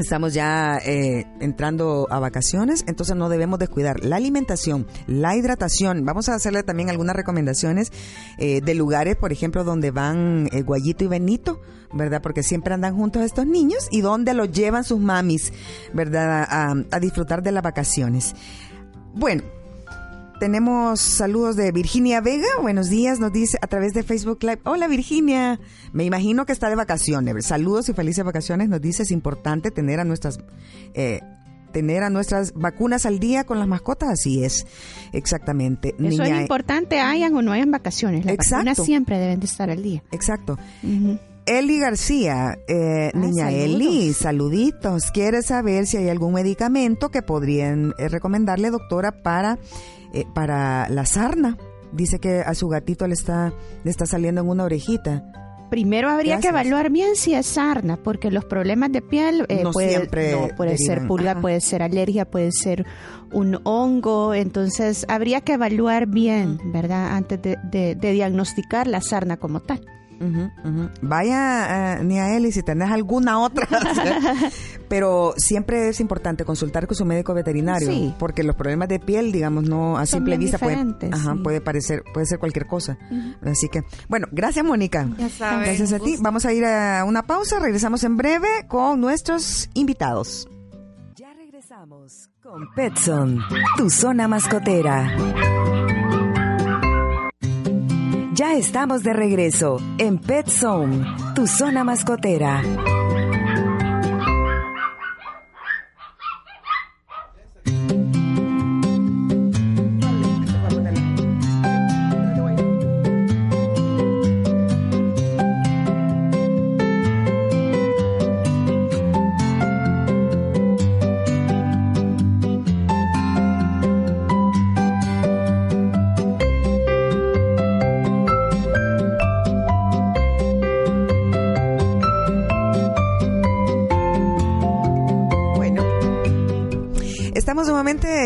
Estamos ya eh, entrando a vacaciones, entonces no debemos descuidar la alimentación, la hidratación. Vamos a hacerle también algunas recomendaciones eh, de lugares, por ejemplo, donde van eh, Guayito y Benito, ¿verdad? Porque siempre andan juntos estos niños y donde los llevan sus mamis, ¿verdad? A, a disfrutar de las vacaciones. Bueno, tenemos saludos de Virginia Vega. Buenos días, nos dice a través de Facebook Live. Hola Virginia, me imagino que está de vacaciones. Saludos y felices vacaciones. Nos dice es importante tener a nuestras eh, tener a nuestras vacunas al día con las mascotas. Así es, exactamente. Eso Niña- es importante, hayan o no hayan vacaciones. Las Exacto. vacunas siempre deben de estar al día. Exacto. Eli García, eh, Ah, niña saludos. Eli, saluditos. Quiere saber si hay algún medicamento que podrían eh, recomendarle, doctora, para, eh, para la sarna. Dice que a su gatito le está, le está saliendo en una orejita. Primero habría Gracias. que evaluar bien si es sarna, porque los problemas de piel eh, No puede, siempre no, puede ser pulga, Ajá. puede ser alergia, puede ser un hongo, entonces habría que evaluar bien, ¿verdad? Antes de, de- de diagnosticar la sarna como tal. Vaya, eh, ni a Eli, si tenés alguna otra. [LAUGHS] Pero siempre es importante consultar con su médico veterinario, Sí. porque los problemas de piel, digamos, no a Son simple vista pueden, ajá, sí. puede parecer, puede ser cualquier cosa. Así que, bueno, gracias Mónica. Ya Gracias a ti. Vamos a ir a una pausa, regresamos en breve con nuestros invitados. Ya regresamos con Petson, tu zona mascotera. Ya estamos de regreso en Pet Zone, tu zona mascotera.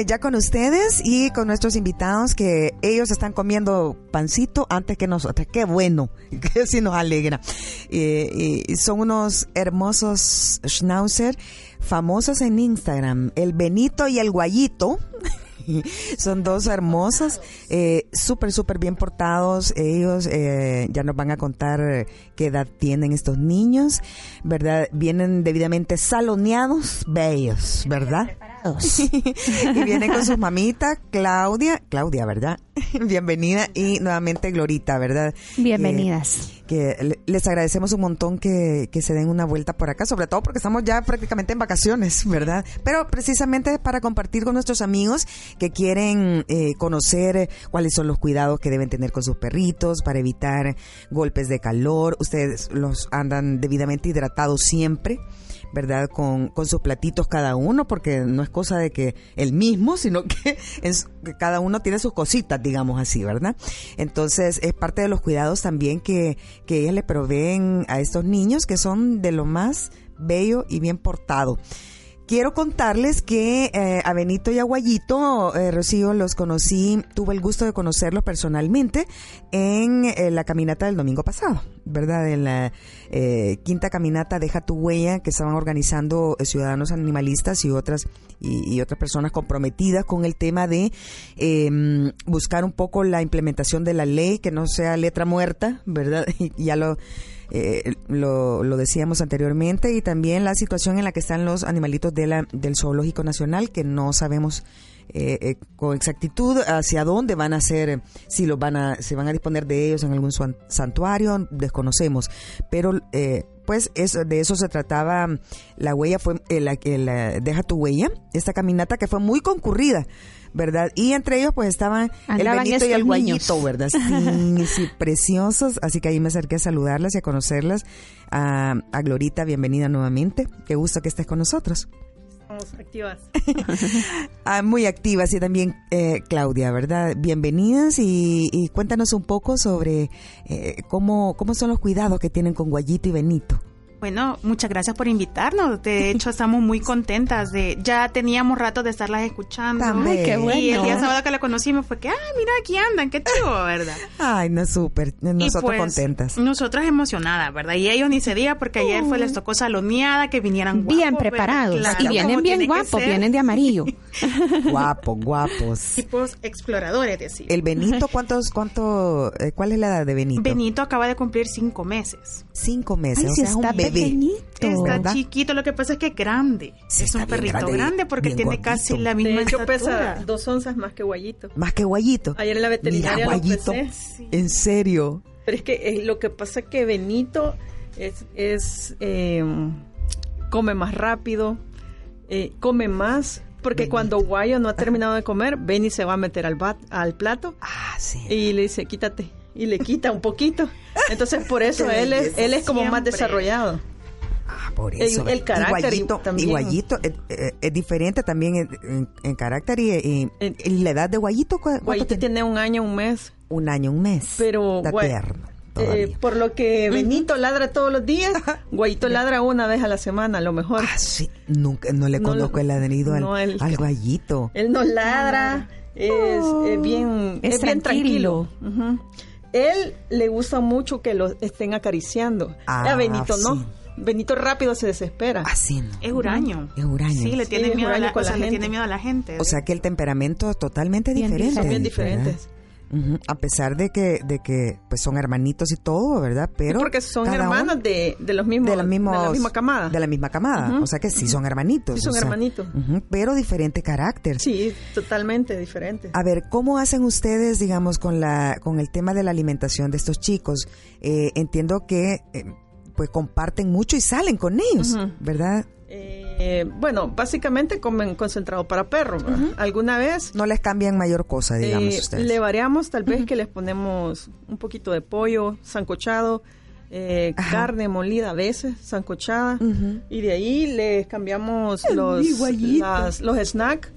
Ya con ustedes y con nuestros invitados que ellos están comiendo pancito antes que nosotros. Qué bueno, [LAUGHS] que sí nos alegra. Eh, y son unos hermosos schnauzer famosos en Instagram, el Benito y el Guayito. [LAUGHS] Son dos hermosos, eh, súper, súper bien portados. Ellos eh, ya nos van a contar eh, qué edad tienen estos niños, ¿verdad? Vienen debidamente saloneados, bellos, ¿verdad? [LAUGHS] y viene con sus mamitas, Claudia, Claudia, ¿verdad? [LAUGHS] Bienvenida y nuevamente Glorita, ¿verdad? Bienvenidas. Que, que le- les agradecemos un montón que, que se den una vuelta por acá, sobre todo porque estamos ya prácticamente en vacaciones, ¿verdad? Pero precisamente para compartir con nuestros amigos que quieren eh, conocer eh, cuáles son los cuidados que deben tener con sus perritos para evitar golpes de calor. Ustedes los andan debidamente hidratados siempre. ¿verdad? Con, con sus platitos cada uno, porque no es cosa de que el mismo, sino que, [LAUGHS] que cada uno tiene sus cositas, digamos así, ¿verdad? Entonces, es parte de los cuidados también que, que ellas le proveen a estos niños, que son de lo más bello y bien portado. Quiero contarles que eh, a Benito y a Guayito, eh, Rocío, los conocí, tuve el gusto de conocerlos personalmente en eh, la caminata del domingo pasado, ¿verdad? En la eh, quinta caminata Deja tu huella que estaban organizando eh, ciudadanos animalistas y otras y, y otras personas comprometidas con el tema de eh, buscar un poco la implementación de la ley, que no sea letra muerta, ¿verdad? [LAUGHS] Y ya lo eh, lo, lo decíamos anteriormente, y también la situación en la que están los animalitos de la, del Zoológico Nacional, que no sabemos eh, eh, con exactitud hacia dónde van a ser, si los van a, se van a disponer de ellos en algún santuario, desconocemos. Pero eh, pues eso, de eso se trataba. La huella fue, el, el, eh, Deja tu huella, esta caminata que fue muy concurrida. ¿Verdad? Y entre ellos pues estaban Andaban el Benito y el. Guayito, ¿verdad? Sí, [LAUGHS] sí, preciosos. Así que ahí me acerqué a saludarlas y a conocerlas. A, a Glorita, bienvenida nuevamente. Qué gusto que estés con nosotros. Estamos activas. [LAUGHS] Ah, muy activas y también eh, Claudia, ¿verdad? Bienvenidas y, y cuéntanos un poco sobre eh, cómo, cómo son los cuidados que tienen con Guayito y Benito. Bueno, muchas gracias por invitarnos. De hecho, estamos muy contentas de ya teníamos rato de estarlas escuchando. También. Ay, qué Y el día bueno. sábado que la conocimos fue que, ah, mira, aquí andan, qué chivo, ¿verdad? Ay, no, súper. Nosotros pues, contentas. Nosotras emocionadas, ¿verdad? Y ellos ni se diga porque ayer fue les tocó saloneada, que vinieran guapos. bien preparados. Claro, y vienen bien guapos, vienen de amarillo. [LAUGHS] Guapos, guapos. Tipos exploradores, decía. El Benito, ¿cuántos, cuánto, eh, cuál es la edad de Benito? Benito acaba de cumplir cinco meses. Cinco meses, Ay, o sea, es está un bebé. pequeñito. Está ¿verdad? chiquito, lo que pasa es que es grande. Sí, es un perrito grande, grande, porque tiene gordito. casi la misma De hecho, estatura. pesa dos onzas más que Guayito. Más que Guayito. Ayer en la veterinaria Mira, lo Guayito. pesé. En serio. Pero es que eh, lo que pasa es que Benito es, es eh, come más rápido, eh, come más, porque Benito. cuando Guayo no ha terminado de comer, Benny se va a meter al, bat- al plato Ah, sí. y le dice, quítate. Y le quita un poquito. Entonces, por eso él es, él es como más desarrollado. Ah, por El- eso. el carácter y Guayito, también. y Guayito eh, eh, es diferente también en, en- en carácter y, y- En- y la edad de Guayito. ¿cu- ¿Cuánto Guayito tiene? tiene un año, un mes. Un año, un mes. Pero Está Guay- tierno eh, por lo que Benito ladra todos los días, [LAUGHS] Guayito ladra una vez a la semana, a lo mejor. Ah, sí. Nunca, no le No, conozco el ladrido al, no, el- al Guayito. Él no ladra, es, es bien, Es es bien tranquilo. tranquilo. Ujú. Él le gusta mucho que lo estén acariciando. Ah, a Benito no. Benito rápido se desespera. Así no. Es huraño. Es huraño. Sí, le tiene Sí, miedo a la, o sea, le gente. tiene miedo a la gente. O sea que el temperamento es totalmente Bien diferente. Son bien ¿verdad? A pesar de que, de que pues son hermanitos y todo, ¿verdad? Pero Porque son hermanos de, de los mismos, de la, mismos- de la misma camada. De la misma camada. O sea que sí son hermanitos. Sí, son o sea, hermanitos. pero diferente carácter. Sí, totalmente diferentes. A ver, ¿cómo hacen ustedes, digamos, con la con el tema de la alimentación de estos chicos? Eh, entiendo que eh, pues comparten mucho y salen con ellos. ¿verdad? Eh, bueno, básicamente comen concentrado para. ¿verdad? ¿Alguna vez No les cambian mayor cosa, digamos Eh, ustedes. Le variamos tal vez que les ponemos un poquito de pollo sancochado, eh, carne molida a veces, sancochada, Ujú. y de ahí les cambiamos los, las- los snacks,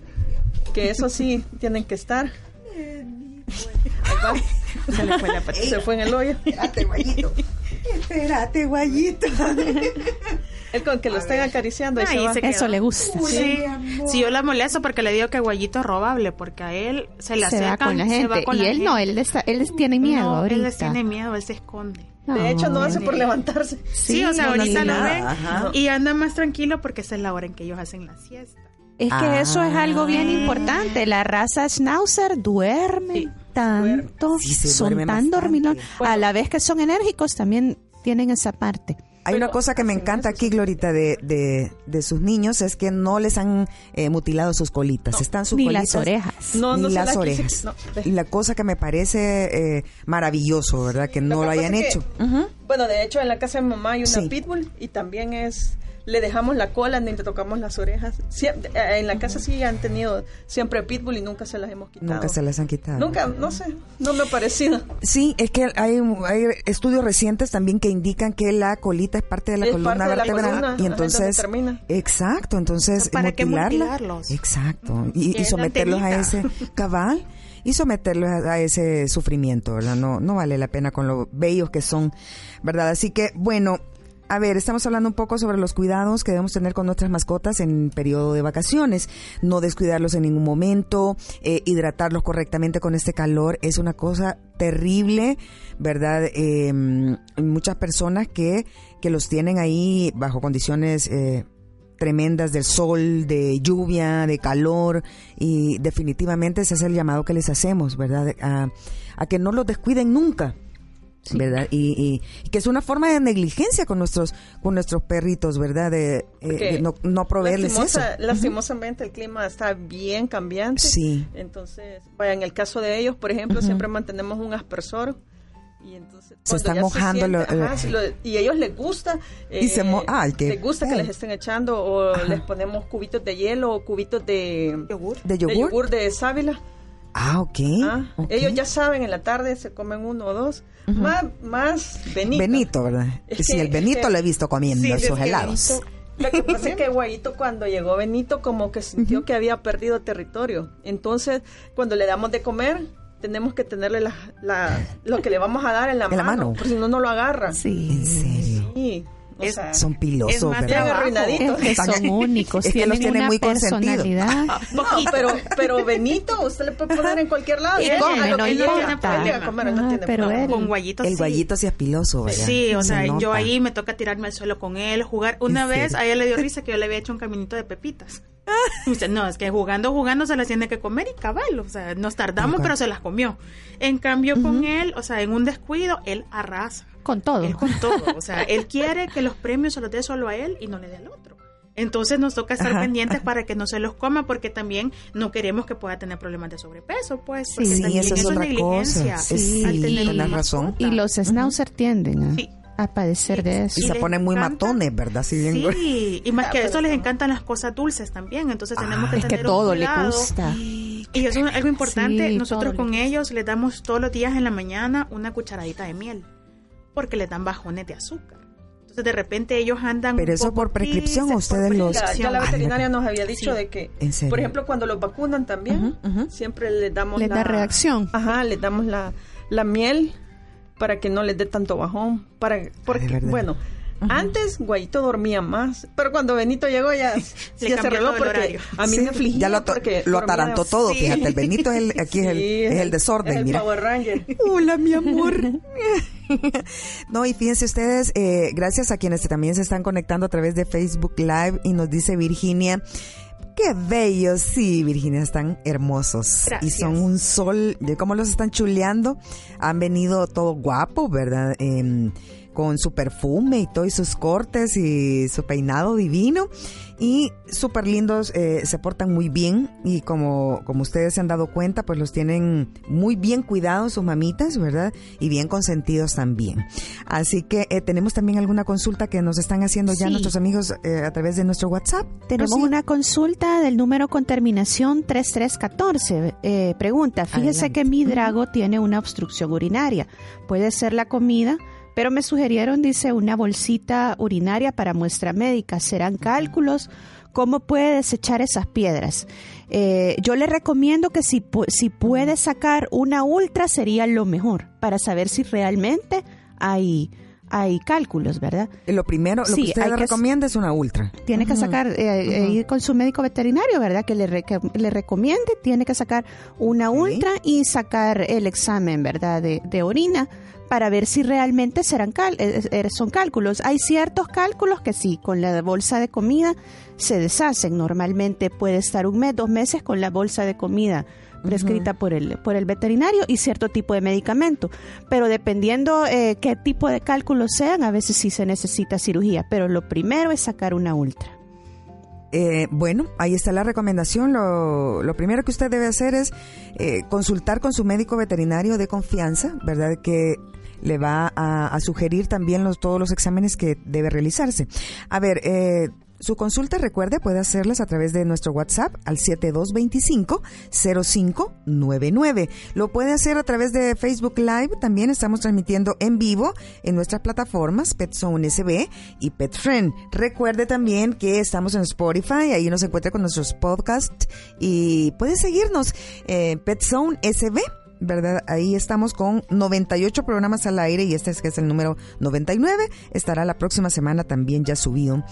que eso sí tienen que estar. Se le fue la. Se fue en el hoyo. Espérate, guayito. Espérate, guayito. [LAUGHS] El con que lo estén acariciando, ahí se. Eso le gusta. Sí, sí, yo la molesto porque le digo que Guayito es robable, porque a él se le Se va acercan, con la se gente. va con y la él no, gente. él, está, él les tiene miedo No, ahorita. él les tiene miedo, él se esconde. De hecho, no hace por levantarse. Sí, o sea, no, no ahorita lo ven ajá. y anda más tranquilo porque esa es la hora en que ellos hacen la siesta. Es que Ah. eso es algo bien importante. La raza Schnauzer duerme Sí, tanto, Sí, se son duerme tan dormilones. A la vez que son enérgicos, también tienen esa parte. Hay una cosa que me encanta aquí, Glorita, de, de, de sus niños, es que no les han eh, mutilado sus colitas. Están sus Ni colitas. las orejas. No, ni no las la quise- orejas. no, ve. y la cosa que me parece eh, maravilloso, ¿verdad? Que no lo hayan que, hecho. Bueno, de hecho, en la casa de mamá hay una Sí. pitbull y también es. Le dejamos la cola, ni le tocamos las orejas. Siem- eh, en la casa sí han tenido siempre pitbull y nunca se las hemos quitado. Nunca se las han quitado. Nunca, no sé, no me ha parecido. Sí, es que hay, hay estudios recientes también que indican que la colita es parte de la Es columna vertebral y entonces exacto, entonces ¿Para qué mutilarla, mutilarlos? exacto, y, someterlos a ese [LAUGHS] cabal y someterlos a, a ese sufrimiento, ¿verdad? No no vale la pena con lo bellos que son, ¿verdad? Así que bueno, a ver, estamos hablando un poco sobre los cuidados que debemos tener con nuestras mascotas en periodo de vacaciones. No descuidarlos en ningún momento, eh, hidratarlos correctamente con este calor es una cosa terrible, ¿verdad? Eh, muchas personas que, que los tienen ahí bajo condiciones eh, tremendas del sol, de lluvia, de calor y definitivamente ese es el llamado que les hacemos, ¿verdad? A, a que no los descuiden nunca. ¿Verdad? Y, y- y que es una forma de negligencia con nuestros con nuestros perritos, ¿verdad? De, eh, de no, no proveerles lastimosa- eso. Lastimosamente el clima está bien cambiante. Sí. Entonces, vaya, en el caso de ellos, por ejemplo, siempre mantenemos un aspersor. Y entonces, Se están mojando lo- siente- ajá, sí, lo- y ellos les gusta. eh, Y se mo- ay, qué les gusta que les estén echando o les ponemos cubitos de hielo o cubitos de Yogur. ¿De de yogur? yogur de sábila. Ah, ok. Ah, ok. Ellos ya saben, en la tarde se comen uno o dos. Más, más Benito. Benito, ¿verdad? Es [LAUGHS] sí, que- el Benito es que- lo he visto comiendo Sí, que helados. Lo que [LAUGHS] pasa es que Guayito cuando llegó Benito como que sintió que había perdido territorio. Entonces, cuando le damos de comer, tenemos que tenerle la, la- lo que le vamos a dar en la, En la mano. porque si no, no lo agarra. Sí. En serio. Es- sea, Son pilosos, es más ¿verdad? Es que son únicos, es que los tienen una muy personalidad. [LAUGHS] No, pero, pero Benito, usted le puede poner en cualquier lado. Y él come, no importa. él llega a comer, no Ajá, tiene pero problema. él- Con guayitos El sí. guayito sí es piloso, ¿verdad? Sí, o Se sea, yo ahí me toca tirarme al suelo con él, jugar. Una ¿En vez a ella le dio risa que yo le había hecho un caminito de pepitas. [LAUGHS] Y dice, no, es que jugando, jugando se las tiene que comer y cabal, o sea, nos tardamos, pero se las comió. En cambio, con él, o sea, en un descuido, él arrasa. Con todo. Él con todo, o sea, él quiere que los premios se los dé solo a él y no le dé al otro. Entonces nos toca estar Ajá, pendientes para que no se los coma porque también no queremos que pueda tener problemas de sobrepeso, pues. porque Sí, también eso es otra negligencia. cosa. Sí. al tener Tienes una razón. Y los schnauzer tienden a, Sí. a padecer de eso. Y Y se ponen muy encanta- matones, ¿verdad? Si bien Sí, y más Ah, que [LAUGHS] eso les encantan las cosas dulces también, entonces tenemos Ah, que Es que tener un todo le cuidado. gusta. Y eso es algo importante, Sí, nosotros con ellos les damos todos los días en la mañana una cucharadita de miel, porque les dan bajones de azúcar. Entonces de repente ellos andan... Pero un eso poco por prescripción, tristes, ¿o ustedes por los- Ya, ya la veterinaria nos había dicho Sí. de que, ¿En serio? por ejemplo, cuando los vacunan también, siempre les damos Les la da reacción. Ajá, les damos la, la miel para que no les dé tanto bajón. Para, porque, Ah, bueno, antes Guayito dormía más, pero cuando Benito llegó ya, [LAUGHS] ya se cambió arregló porque horario. a mí Sí, me afligía ya lo, porque lo dormía- atarantó todo, Sí. fíjate. El Benito es el, aquí es, el, Sí, es el desorden, es el mira. Power Ranger. [LAUGHS] Hola, mi amor. [LAUGHS] no, y fíjense ustedes, eh, gracias a quienes también se están conectando a través de Facebook Live y nos dice Virginia. Qué bellos, sí, Virginia, están hermosos. Y Gracias. son un sol, de cómo los están chuleando. Han venido todo guapo, ¿verdad? Em, con su perfume y todo, y sus cortes y su peinado divino. Y súper lindos, eh, se portan muy bien. Y como, como ustedes se han dado cuenta, pues los tienen muy bien cuidados sus mamitas, ¿verdad? Y bien consentidos también. Así que eh, tenemos también alguna consulta que nos están haciendo ya Sí. nuestros amigos eh, a través de nuestro WhatsApp. Tenemos Rosy. una consulta del número con terminación 3314. Eh, pregunta, fíjese Adelante. que mi drago tiene una obstrucción urinaria. Puede ser la comida, pero me sugirieron, dice, una bolsita urinaria para muestra médica. ¿Serán cálculos? ¿Cómo puede desechar esas piedras? Eh, yo le recomiendo que si, si puede sacar una ultra sería lo mejor para saber si realmente hay, hay cálculos, ¿verdad? Lo primero, lo Sí, que usted le recomienda es una ultra. Tiene que sacar, eh, eh, ir con su médico veterinario, ¿verdad? Que le, re- que le recomiende, tiene que sacar una ultra y sacar el examen, ¿verdad? De, de orina para ver si realmente serán cal- eh, eh, son cálculos. Hay ciertos cálculos que sí, con la bolsa de comida se deshacen. Normalmente puede estar un mes, dos meses con la bolsa de comida prescrita por el por el veterinario y cierto tipo de medicamento. Pero dependiendo eh, qué tipo de cálculos sean, a veces sí se necesita cirugía. Pero lo primero es sacar una ultra. Eh, bueno, ahí está la recomendación. Lo, lo primero que usted debe hacer es eh, consultar con su médico veterinario de confianza, ¿verdad? Que le va a, sugerir también los, todos los exámenes que debe realizarse. A ver, eh, su consulta, recuerde, puede hacerlas a través de nuestro WhatsApp al 7225-0599. Lo puede hacer a través de Facebook Live. También estamos transmitiendo en vivo en nuestras plataformas PetZone SB y PetFriend. Recuerde también que estamos en Spotify. Ahí nos encuentra con nuestros podcasts y puede seguirnos en PetZone SB. ¿Verdad? Ahí estamos con 98 programas al aire y este es que es el número 99. Estará la próxima semana también ya subido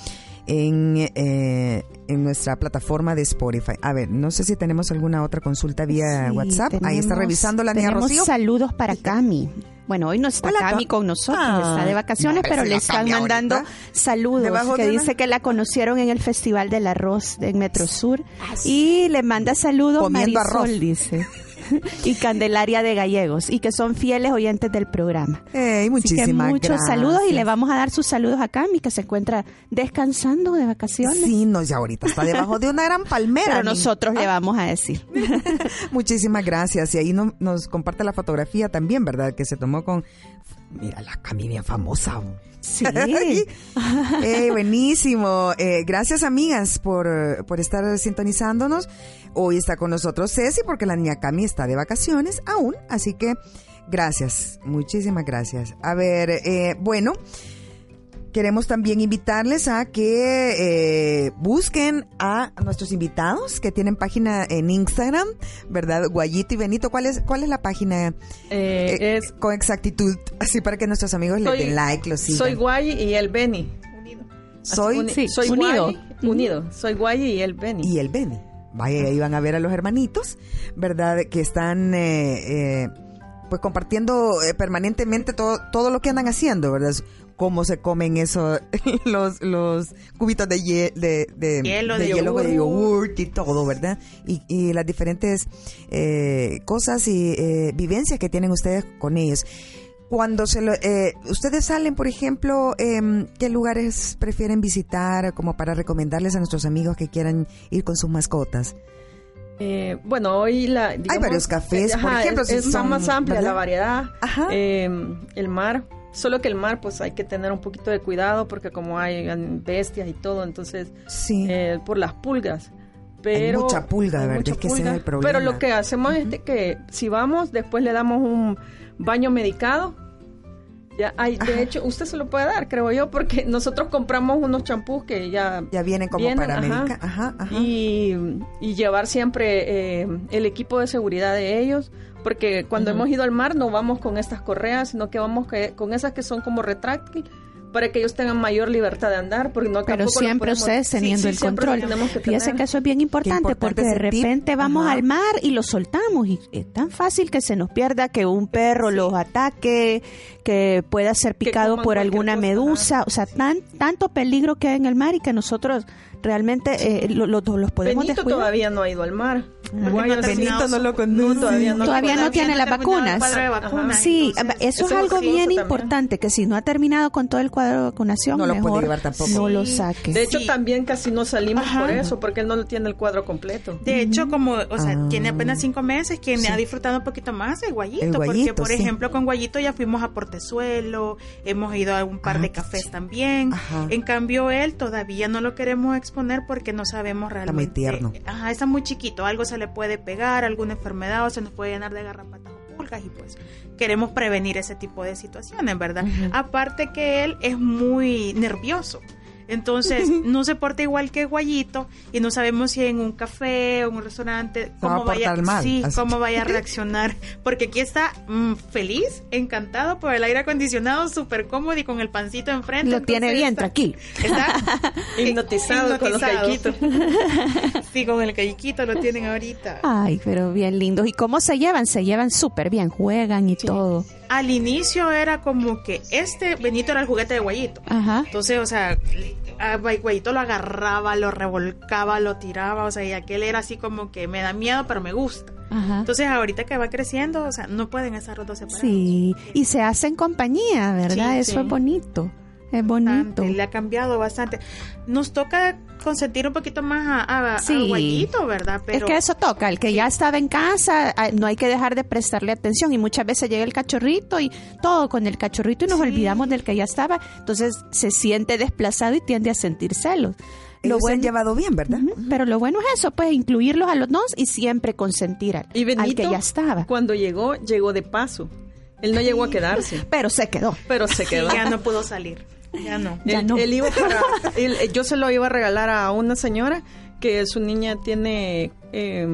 en, eh, en nuestra plataforma de Spotify. A ver, no sé si tenemos alguna otra consulta vía Sí, WhatsApp. Ahí está revisando la niña Rocío. saludos para Cami. Bueno, hoy no está Hola, Cami Ca- con nosotros, Ah, está de vacaciones, no, pero le están ahorita, mandando saludos, debajo que de una- dice que la conocieron en el Festival del Arroz en Metro Sur. Y le manda saludos Comiendo Marisol, arroz. dice. Y Candelaria de Gallegos, y que son fieles oyentes del programa. Ey, Así que muchísimas muchos gracias. saludos y le vamos a dar sus saludos a Cami, que se encuentra descansando de vacaciones. Sí, no, ya ahorita está debajo de una gran palmera. Pero nosotros le Ah, vamos a decir. [LAUGHS] Muchísimas gracias. Y ahí no- nos comparte la fotografía también, ¿verdad? Que se tomó con... Mira, la Cami bien famosa. Sí. [LAUGHS] Eh, buenísimo. Eh, gracias, amigas, por, por estar sintonizándonos. Hoy está con nosotros Ceci, porque la niña Cami está de vacaciones aún. Así que gracias. Muchísimas gracias. A ver, eh, bueno. Queremos también invitarles a que eh, busquen a nuestros invitados que tienen página en Instagram, ¿verdad? Guayito y Benito, ¿cuál es, cuál es la página? Eh, Eh, es con exactitud, así para que nuestros amigos le den like, lo sigan. Soy Guay y el Beni. Soy- sí, soy unido. Guay, unido. Soy Guay y el Beni. y el Beni. Vaya, ahí van a ver a los hermanitos, ¿verdad? Que están eh, eh, pues compartiendo eh, permanentemente todo, todo lo que andan haciendo, ¿verdad? Cómo se comen eso, [LAUGHS] los, los cubitos de, de, de, Hielo, de de hielo, de yogur. yogurt y todo, ¿verdad? Y, y las diferentes eh, cosas y eh, vivencias que tienen ustedes con ellos. Cuando se lo, eh, ustedes salen, por ejemplo, em, ¿qué lugares prefieren visitar como para recomendarles a nuestros amigos que quieran ir con sus mascotas? Eh, bueno, hoy la... digamos, varios cafés, por ejemplo, es- si Está son, más amplia ¿verdad? la variedad. Ajá. Eh, el mar. Solo que el mar, pues hay que tener un poquito de cuidado porque como hay bestias y todo, entonces Sí. eh, por las pulgas. Pero, mucha pulga, hay ¿verdad? Es que ese es el problema. Pero lo que hacemos es de que si vamos, después le damos un baño medicado. Ya hay, de hecho, usted se lo puede dar, creo yo, porque nosotros compramos unos champús que ya Ya vienen como vienen, para ajá. medicar. Ajá, ajá. Y, y llevar siempre eh, el equipo de seguridad de ellos, porque cuando hemos ido al mar no vamos con estas correas, sino que vamos que- con esas que son como retráctil para que ellos tengan mayor libertad de andar, porque no Pero los siempre podemos- ustedes Sí, teniendo sí, el lo control. tenemos que tener. que eso es bien importante, importante porque de tip. repente vamos Ajá. al mar y lo soltamos y es tan fácil que se nos pierda que un perro los ataque, que pueda ser picado por alguna cosa, medusa, o sea, tan tanto peligro que hay en el mar y que nosotros realmente eh, lo- lo- los podemos Benito descuidar. todavía no ha ido al mar. Guayo no terminado no lo conoce. todavía no. Todavía no tiene las vacunas. vacunas, Sí, entonces- eso es algo bien también. importante, que si no ha terminado con todo el cuadro de vacunación, No lo puede llevar tampoco. no lo Sí. saque. De hecho, Sí. también casi no salimos Ajá. por eso, porque él no tiene el cuadro completo. De hecho, como, o sea, Ah. tiene apenas cinco meses, quien Sí. ha disfrutado un poquito más el guayito, El porque por sí. ejemplo con guayito ya fuimos a Portezuelo, hemos ido a un par Ah, de cafés también. Ajá. En cambio él todavía no lo queremos exponer porque no sabemos muy realmente. tierno. Ajá, está muy chiquito, algo se le puede pegar, alguna enfermedad o se nos puede llenar de garrapatas o pulgas y pues queremos prevenir ese tipo de situaciones, ¿verdad? Aparte que él es muy nervioso. Entonces, no se porta igual que Guayito y no sabemos si en un café o en un restaurante cómo vaya, portar mal, sí, así. cómo vaya a reaccionar, porque aquí está mm, feliz, encantado por el aire acondicionado, súper cómodo y con el pancito enfrente. Lo tiene bien, está- tranquilo. [LAUGHS] Está Hipnotizado con los. [LAUGHS] Sí, con el caiquito lo tienen ahorita. Ay, pero bien lindos. ¿Y cómo se llevan? Se llevan súper bien, juegan y todo. Al inicio era como que este Benito era el juguete de Guayito. Ajá. Entonces, o sea, a Guayito lo agarraba, lo revolcaba, lo tiraba, o sea, y aquel era así como que me da miedo, pero me gusta. Ajá. Entonces ahorita que va creciendo, o sea, no pueden estar los dos separados. Sí, y se hacen compañía, ¿verdad? Sí, Eso sí. es bonito. Es bonito. Bastante, le ha cambiado bastante. Nos toca consentir un poquito más a, a, a Sí. Guayito, ¿verdad? Pero es que eso toca, el que ya estaba en casa, ah, no hay que dejar de prestarle atención y muchas veces llega el cachorrito y todo con el cachorrito y nos Sí. olvidamos del que ya estaba, entonces se siente desplazado y tiende a sentir celos. Ellos se han llevado bien, ¿verdad? Pero lo bueno es eso, pues incluirlos a los dos y siempre consentir al, Y Benito, al que ya estaba. cuando llegó, llegó de paso. Él no llegó a quedarse, Pero se quedó. pero se sí, quedó. [LAUGHS] ya no pudo [LAUGHS] salir. Ya no. Ya no. iba para, [LAUGHS] yo se lo iba a regalar a una señora que su niña tiene, eh,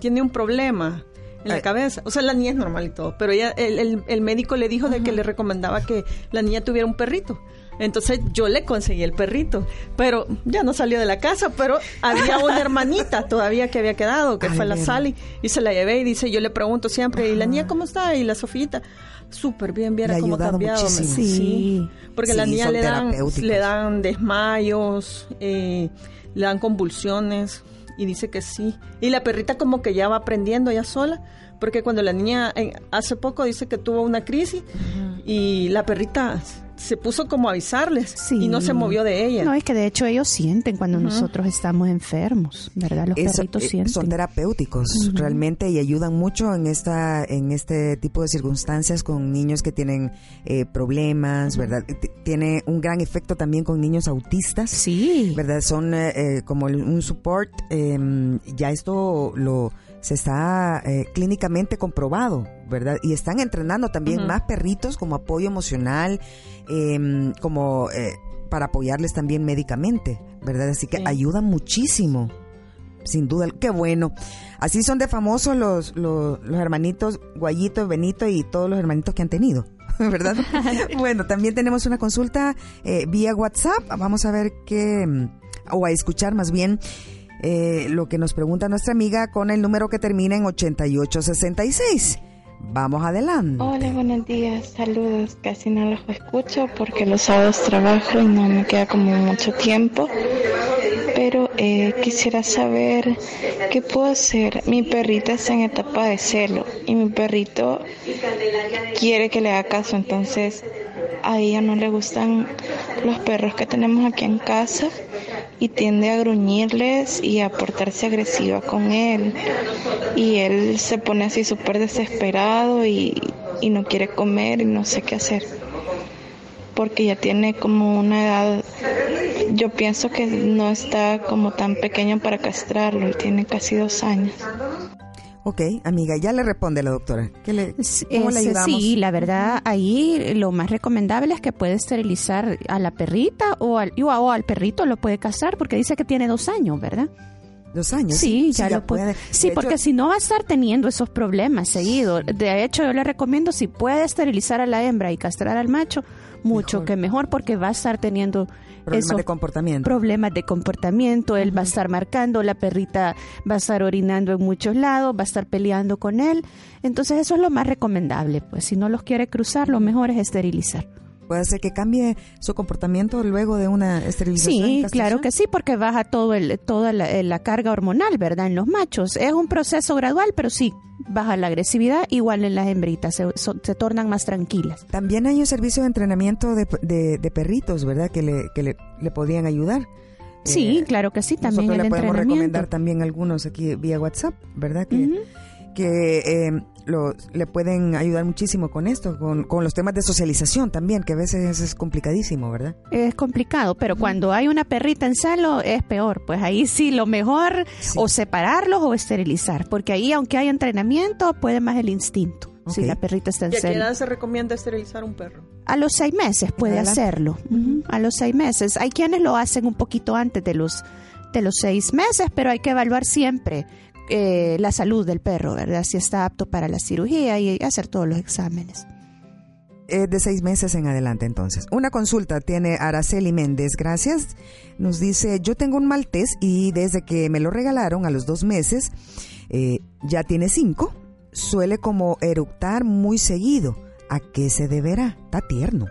tiene un problema en la cabeza. O sea, la niña es normal y todo, pero ella, el, el- el médico le dijo de que le recomendaba que la niña tuviera un perrito. Entonces yo le conseguí el perrito, pero ya no salió de la casa, pero había una [LAUGHS] hermanita todavía que había quedado, que Ay, fue la mira. Sally, y se la llevé y dice, yo le pregunto siempre, ¿y la niña cómo está? Y la Sofita, súper bien, viera cómo ha cambiado. muchísimo. Sí. Porque Sí, la niña le dan, le dan desmayos, eh, le dan convulsiones y dice que sí. Y la perrita como que ya va aprendiendo ya sola, porque cuando la niña eh, hace poco dice que tuvo una crisis y la perrita se puso como a avisarles Sí. y no se movió de ella. No, es que de hecho ellos sienten cuando nosotros estamos enfermos, ¿verdad? Los Eso, perritos eh, sienten. son terapéuticos realmente y ayudan mucho en esta en este tipo de circunstancias con niños que tienen eh, problemas verdad T- tiene un gran efecto también con niños autistas Sí. verdad son eh, eh, como el- un support eh, ya esto lo se está eh, clínicamente comprobado verdad y están entrenando también más perritos como apoyo emocional eh, como eh, para apoyarles también médicamente verdad así que Sí. ayudan muchísimo sin duda, qué bueno. Así son de famosos los, los, los hermanitos Guayito, Benito y todos los hermanitos que han tenido, [LAUGHS] ¿verdad? [LAUGHS] bueno, también tenemos una consulta eh, vía WhatsApp. Vamos a ver qué, o a escuchar más bien eh, lo que nos pregunta nuestra amiga con el número que termina en 8866. Vamos adelante. Hola, buenos días, saludos. Casi no los escucho porque los sábados trabajo y no me queda como mucho tiempo. Pero eh, quisiera saber qué puedo hacer. Mi perrita está en etapa de celo y mi perrito quiere que le haga caso. Entonces a ella no le gustan los perros que tenemos aquí en casa y tiende a gruñirles y a portarse agresiva con él. Y él se pone así súper desesperado y, y no quiere comer y no sé qué hacer. Porque ya tiene como una edad, yo pienso que no está como tan pequeño para castrarlo, él tiene casi dos años. Ok, amiga, ya le responde la doctora. ¿Qué le, Es- ¿Cómo le ayudamos? Sí, la verdad, ahí lo más recomendable es que puede esterilizar a la perrita o al, o al perrito lo puede castrar porque dice que tiene dos años, ¿verdad? Dos años. Sí, ya, lo puede. Sí, De porque hecho, si no va a estar teniendo esos problemas seguido. De hecho, yo le recomiendo si puede esterilizar a la hembra y castrar al macho, mucho Mejor. que mejor porque va a estar teniendo problemas de comportamiento. problemas de comportamiento, él va a estar marcando, la perrita va a estar orinando en muchos lados, va a estar peleando con él. Entonces eso es lo más recomendable, pues si no los quiere cruzar, lo mejor es esterilizar. Puede ser que cambie su comportamiento luego de una esterilización. Sí, claro que sí, porque baja todo el, toda la, eh, la carga hormonal, ¿verdad? En los machos. Es un proceso gradual, pero sí, baja la agresividad, igual en las hembritas, se, son- se tornan más tranquilas. También hay un servicio de entrenamiento de, de- de perritos, ¿verdad? Que le, que le, le podrían ayudar. Sí, Eh, claro que sí, también Nosotros el le podemos recomendar también algunos aquí vía WhatsApp, ¿verdad? Que, que eh, lo- le pueden ayudar muchísimo con esto, con, con los temas de socialización también, que a veces es complicadísimo, ¿verdad? Es complicado, pero cuando hay una perrita en celo es peor. Pues ahí sí, lo mejor Sí. o separarlos o esterilizar, porque ahí aunque hay entrenamiento puede más el instinto. Si la perrita está en ¿Y a qué celo. edad se recomienda esterilizar un perro? A los seis meses puede Adelante. hacerlo. Ujú, A los seis meses. Hay quienes lo hacen un poquito antes de los, de los seis meses, pero hay que evaluar siempre eh, la salud del perro, ¿verdad? Si está apto para la cirugía y hacer todos los exámenes. Eh, de seis meses en adelante, entonces. Una consulta tiene Araceli Méndez, gracias. Nos dice, yo tengo un maltés y desde que me lo regalaron a los dos meses, eh, ya tiene cinco, suele como eructar muy seguido. ¿A qué se deberá? Está tierno.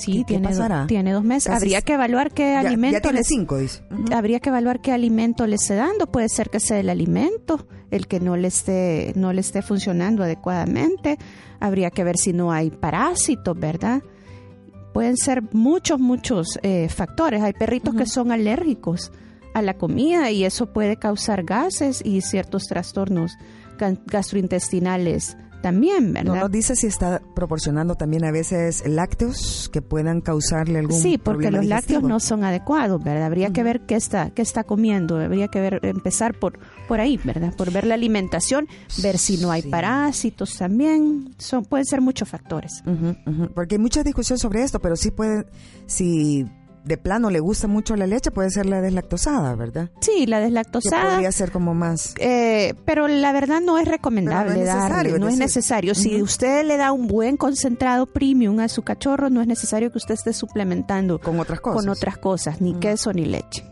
Sí, ¿Qué- qué tiene, pasará? tiene dos meses. Casi Habría que evaluar qué Ya- ya alimento tiene le- cinco, dice. Habría que evaluar qué alimento le esté dando. Puede ser que sea el alimento el que no le esté, no le esté funcionando adecuadamente. Habría que ver si no hay parásitos, ¿verdad? Pueden ser muchos, muchos eh, factores. Hay perritos que son alérgicos a la comida y eso puede causar gases y ciertos trastornos gastrointestinales también, No ¿verdad? nos dice si está proporcionando también a veces lácteos que puedan causarle algún Sí, porque problema los lácteos no son adecuados, ¿verdad? Habría que ver qué está, qué está comiendo, habría que ver, empezar por, por ahí, ¿verdad? Por ver la alimentación, ver si no hay Sí. parásitos también, son, pueden ser muchos factores. Porque hay mucha discusión sobre esto, pero sí puede, si de plano le gusta mucho la leche, puede ser la deslactosada, ¿verdad? Sí, la Que deslactosada, podría ser como más... eh, pero la verdad no es recomendable Pero no es darle, necesario, no es necesario. Si usted le da un buen concentrado premium a su cachorro, no es necesario que usted esté suplementando Con otras cosas. con otras cosas, ni queso ni leche.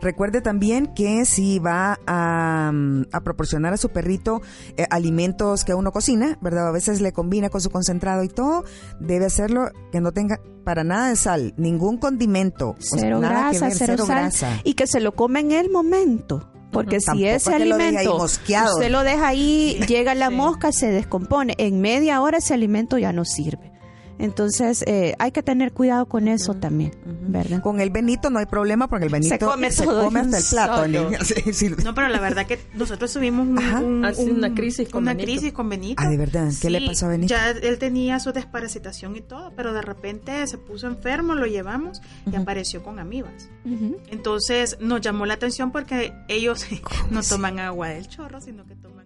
Recuerde también que si va a, mm, a proporcionar a su perrito eh, alimentos que uno cocina, ¿verdad? A veces le combina con su concentrado y todo, debe hacerlo que no tenga para nada de sal, ningún condimento, o sea, Cero nada que grasa, ver, cero, cero sal. grasa. Y que se lo come en el momento. Porque si Tampoco ese lo alimento usted lo deja ahí, llega la mosca, se descompone. En media hora ese alimento ya no sirve. Entonces eh, hay que tener cuidado con eso también, ¿verdad? Con el Benito no hay problema porque el Benito come todo come hasta el plato. [LAUGHS] Sí, sí. No, pero la verdad que nosotros tuvimos un- un- un- una crisis con una Benito. crisis con Benito. Ah, de verdad. ¿Qué le Sí, pasó a Benito? Ya él tenía su desparasitación y todo, pero de repente se puso enfermo, lo llevamos y apareció con amibas. Entonces nos llamó la atención porque ellos [LAUGHS] no toman agua del chorro, sino que toman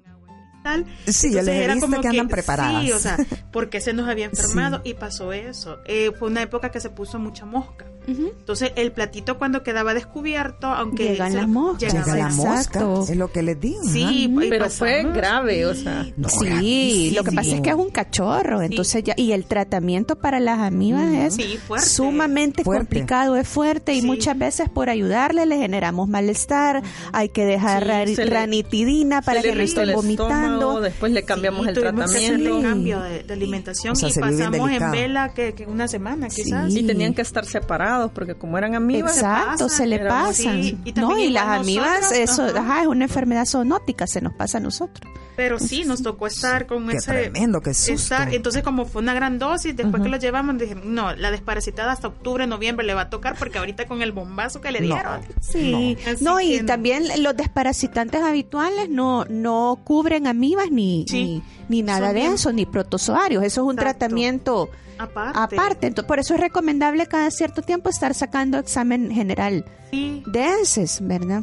Sí, les he era como que andan preparadas. Sí, o sea, porque se nos había [LAUGHS] enfermado y pasó eso. Eh, fue una época que se puso mucha mosca. Ujú. Entonces el platito cuando quedaba descubierto, aunque Llegan las moscas. llegaba Llega la mosca, es lo que les digo. Sí, Pero pasamos- fue grave, o sea. No, Sí, lo que pasa es que es un cachorro, entonces ya y el tratamiento para las amibas es Sí, fuerte. sumamente Fuerte. complicado, es fuerte y Sí. muchas veces por ayudarle le generamos malestar, hay que dejar Sí, se le- ranitidina para que no estén vomitando. estómago, después le cambiamos Sí, el tratamiento. cambio de, de alimentación O sea, y pasamos en vela que, que una semana quizás. Sí. Y tenían que estar separados porque como eran amigos, Exacto, se le pasan. sí, y no, también y las amibas, eso, ajá. ajá, es una enfermedad zoonótica, se nos pasa a nosotros. Pero sí, nos tocó estar con Qué ese... tremendo, qué susto. estar- entonces como fue una gran dosis, después que lo llevamos, dije, no, la desparasitada hasta octubre, noviembre le va a tocar porque ahorita con el bombazo que le No. dieron. Sí, Así no, y no. también los desparasitantes habituales no, no cubren amibas ni, Sí. ni, ni nada de bien- eso, ni protozoarios. Eso es un Exacto. tratamiento Aparte. aparte. Entonces, por eso es recomendable cada cierto tiempo estar sacando examen general Sí, de heces, ¿verdad?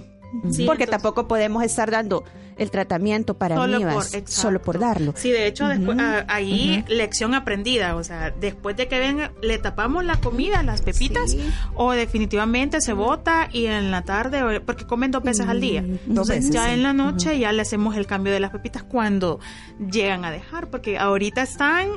Sí, Porque entonces- tampoco podemos estar dando el tratamiento para solo amibas por, exacto. solo por darlo. Sí, de hecho, después, ah, ahí lección aprendida, o sea, después de que venga, le tapamos la comida, las pepitas, Sí. o definitivamente se bota y en la tarde, o- porque comen dos veces al día. Dos Entonces, veces, ya sí. en la noche ya le hacemos el cambio de las pepitas cuando llegan a dejar, porque ahorita están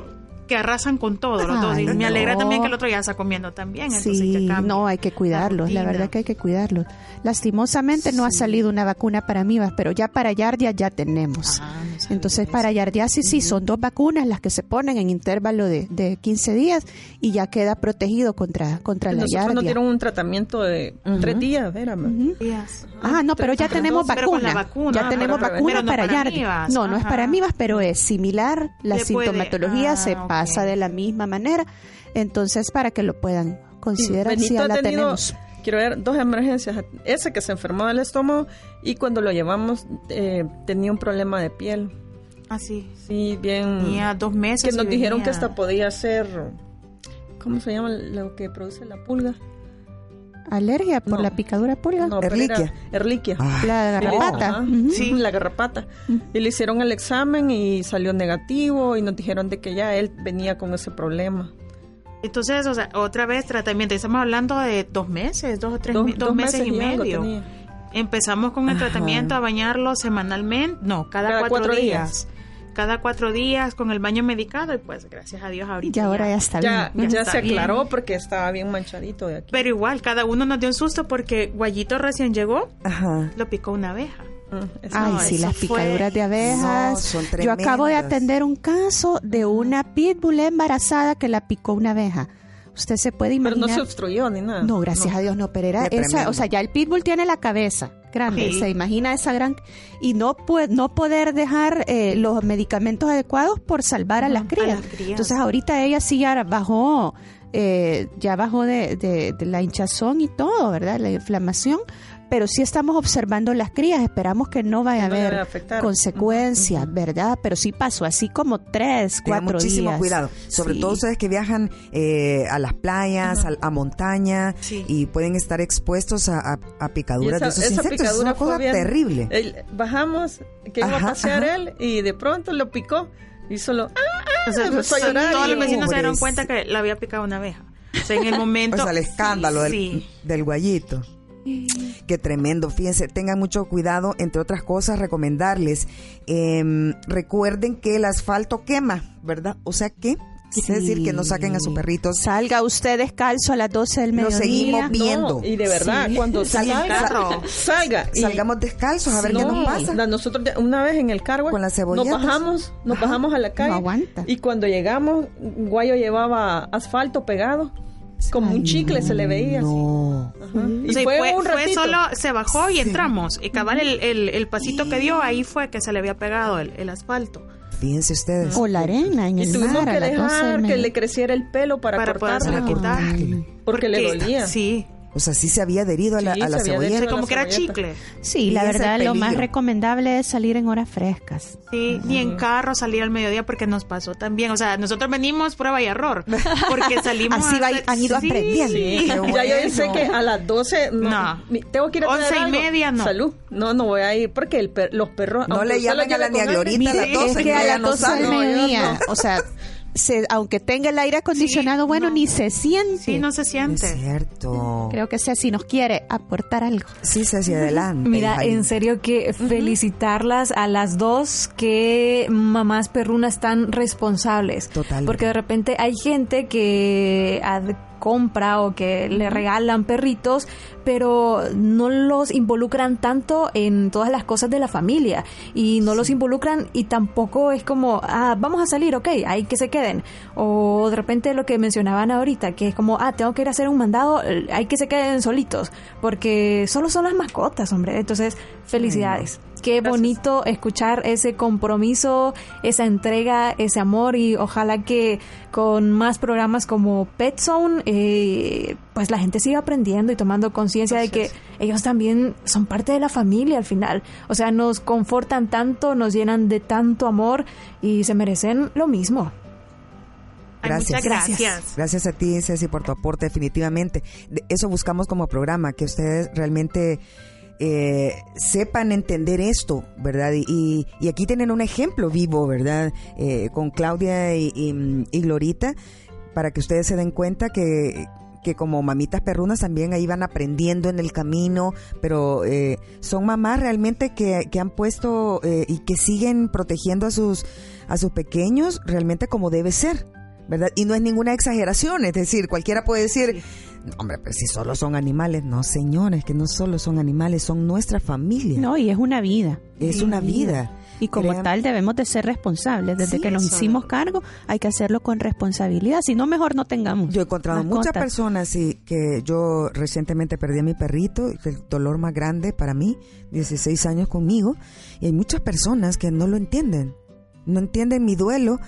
que arrasan con todo los dos. Y me alegra no. también que el otro ya está comiendo también. Entonces Sí, ya no, hay que cuidarlos, la, verdad que hay que cuidarlos. Lastimosamente no ha salido una vacuna para amibas, pero ya para yardia ya tenemos. Ah, no Entonces para yardiasis sí, son dos vacunas las que se ponen en intervalo de, de 15 días y ya queda protegido contra, contra la nosotros nos yardia. dieron un tratamiento de tres días, era. Ujú. Días. Ah, no, pero ya tenemos pero vacuna. ya ah, tenemos para vacuna para, no yardia. No, no es para amibas, pero es similar. La Le sintomatología ah, se pasa de la misma manera. Entonces, para que lo puedan considerar, si ya la tenido, tenemos. quiero ver, dos emergencias. Ese que se enfermó del estómago y cuando lo llevamos eh, tenía un problema de piel. Así. Sí, bien. Tenía dos meses. que nos dijeron venía- que hasta podía ser. ¿Cómo se llama lo que produce la pulga? Alergia por No. la picadura de pulga. No, Erliquia. Erliquia. Ah, La garrapata. Sí. la garrapata. Y le hicieron el examen y salió negativo y nos dijeron de que ya él venía con ese problema. Entonces, o sea, otra vez tratamiento. Estamos hablando de dos meses, dos o tres Dos- dos dos meses, meses y medio. Empezamos con el Ajá. tratamiento a bañarlo semanalmente, no, cada, Cada cuatro, cuatro días. Cada cuatro días con el baño medicado y pues gracias a Dios ahorita. Y ahora ya está Ya, bien. ya está se aclaró bien. porque estaba bien manchadito de aquí. Pero igual, cada uno nos dio un susto porque Guayito recién llegó, Ajá. lo picó una abeja. Mm, eso Ay, No, sí, las fue- picaduras de abejas. No, son Yo acabo de atender un caso de una pitbull embarazada que la picó una abeja. Usted se puede Pero imaginar. no se obstruyó ni nada. No, gracias a Dios no, pero era esa, o sea, ya el pitbull tiene la cabeza grande, Sí. se imagina esa gran y no puede, no poder dejar eh, los medicamentos adecuados por salvar a las crías. las crías. Entonces ahorita ella sí ya bajó, eh, ya bajó de, de- de la hinchazón y todo, ¿verdad? La inflamación. Pero sí estamos observando las crías, esperamos que no vaya a No haber a consecuencias, ¿verdad? Pero sí pasó así como tres, cuatro muchísimo días. cuidado, sobre Sí. todo ustedes que viajan eh, a las playas, a, a montaña Sí. y pueden estar expuestos a, a- picaduras esa, de esos esa insectos. Es picadura una cosa bien- terrible. Él- bajamos, que iba Ajá, a pasear ajá. él y de pronto lo picó y solo ¡ah! Entonces, empezó a so- llorar todos los vecinos se dieron cuenta que le había picado una abeja. O sea, en el momento... [LAUGHS] O sea, el escándalo del, Sí. del guayito. Qué tremendo, fíjense, tengan mucho cuidado, entre otras cosas, recomendarles, em, recuerden que el asfalto quema, ¿verdad? O sea que, Sí. decir que no saquen a su perrito. Salga usted descalzo a las 12 del Lo mediodía. seguimos viendo. No, y de verdad, Sí. cuando [LAUGHS] Salga salga, y- Salgamos descalzos a ver qué No, nos pasa. la- nosotros una vez en el cargo Con las nos cebolletas. bajamos, nos Ajá. bajamos a la calle No aguanta. y cuando llegamos Guayo llevaba asfalto pegado, como un chicle se le veía. así. No. Ajá. Y O sea, fue, fue, un fue solo, se bajó y entramos. Y cabal el, el, el pasito que dio, ahí fue que se le había pegado el, el asfalto. Fíjense ustedes. O la arena en Y el tuvimos mar que las 12 del dejar que le creciera el pelo para, Para cortarlo. quitar. Porque le dolía. Sí. O sea, sí se había adherido a la, Sí, a la cebolleta. Como que era chicle. Sí, la verdad, lo más recomendable es salir en horas frescas. Sí, ni en carro salir al mediodía porque nos pasó también. O sea, nosotros venimos prueba y error. Porque [LAUGHS] salimos. Así va- han ido Sí. aprendiendo. Sí, [LAUGHS] ya yo sé que a las 12 no, tengo que ir a Once y algo. media, no. Salud. No, no voy a ir porque el per- los perros No le los a la lleve con aire, Glorita a las Mire, 12 es que a las no 12 del sabe. No, yo mediodía, no. o sea, se- aunque tenga el aire acondicionado, Sí, bueno, no. ni se siente. Sí, no se Es siente. cierto. Creo que Ceci nos quiere aportar algo. Sí, se hacia adelante. Mira, en serio que felicitarlas a las dos que mamás perrunas tan responsables. Totalmente. Porque de repente hay gente que ad- compra o que le regalan perritos, pero no los involucran tanto en todas las cosas de la familia y no los involucran y tampoco es como, ah, vamos a salir, ok, hay que se queden. O de repente lo que mencionaban ahorita, que es como, ah, tengo que ir a hacer un mandado, eh, hay que se queden solitos, porque solo son las mascotas, hombre. Entonces, felicidades. Qué bonito escuchar ese compromiso, esa entrega, ese amor y ojalá que con más programas como Pet Zone, eh, pues la gente siga aprendiendo y tomando conciencia de que ellos también son parte de la familia al final. O sea, nos confortan tanto, nos llenan de tanto amor y se merecen lo mismo. Gracias. gracias. Gracias a ti, Ceci, por tu aporte, definitivamente. De- eso buscamos como programa, que ustedes realmente eh, sepan entender esto, ¿verdad? Y, y- aquí tienen un ejemplo vivo, ¿verdad? Eh, con Claudia y, Glorita, para que ustedes se den cuenta que que como mamitas perrunas también ahí van aprendiendo en el camino, pero eh, son mamás realmente que, que han puesto eh, y que siguen protegiendo a sus, a sus pequeños realmente como debe ser. ¿verdad? Y no es ninguna exageración, es decir, cualquiera puede decir, "No, hombre, pero si solo son animales, no señores, que no solo son animales, son nuestra familia, No, y es una vida. es una vida. Y como tal debemos de ser responsables. Desde Sí, que nos hicimos cargo hay que hacerlo con responsabilidad. Si no, mejor no tengamos. Yo he encontrado muchas personas y que yo recientemente perdí a mi perrito, el dolor más grande para mí, 16 años conmigo, y hay muchas personas que no lo entienden, no entienden mi duelo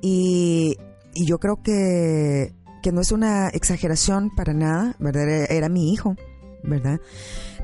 y, y yo creo que, que no es una exageración para nada, ¿verdad? Era, mi hijo, ¿verdad?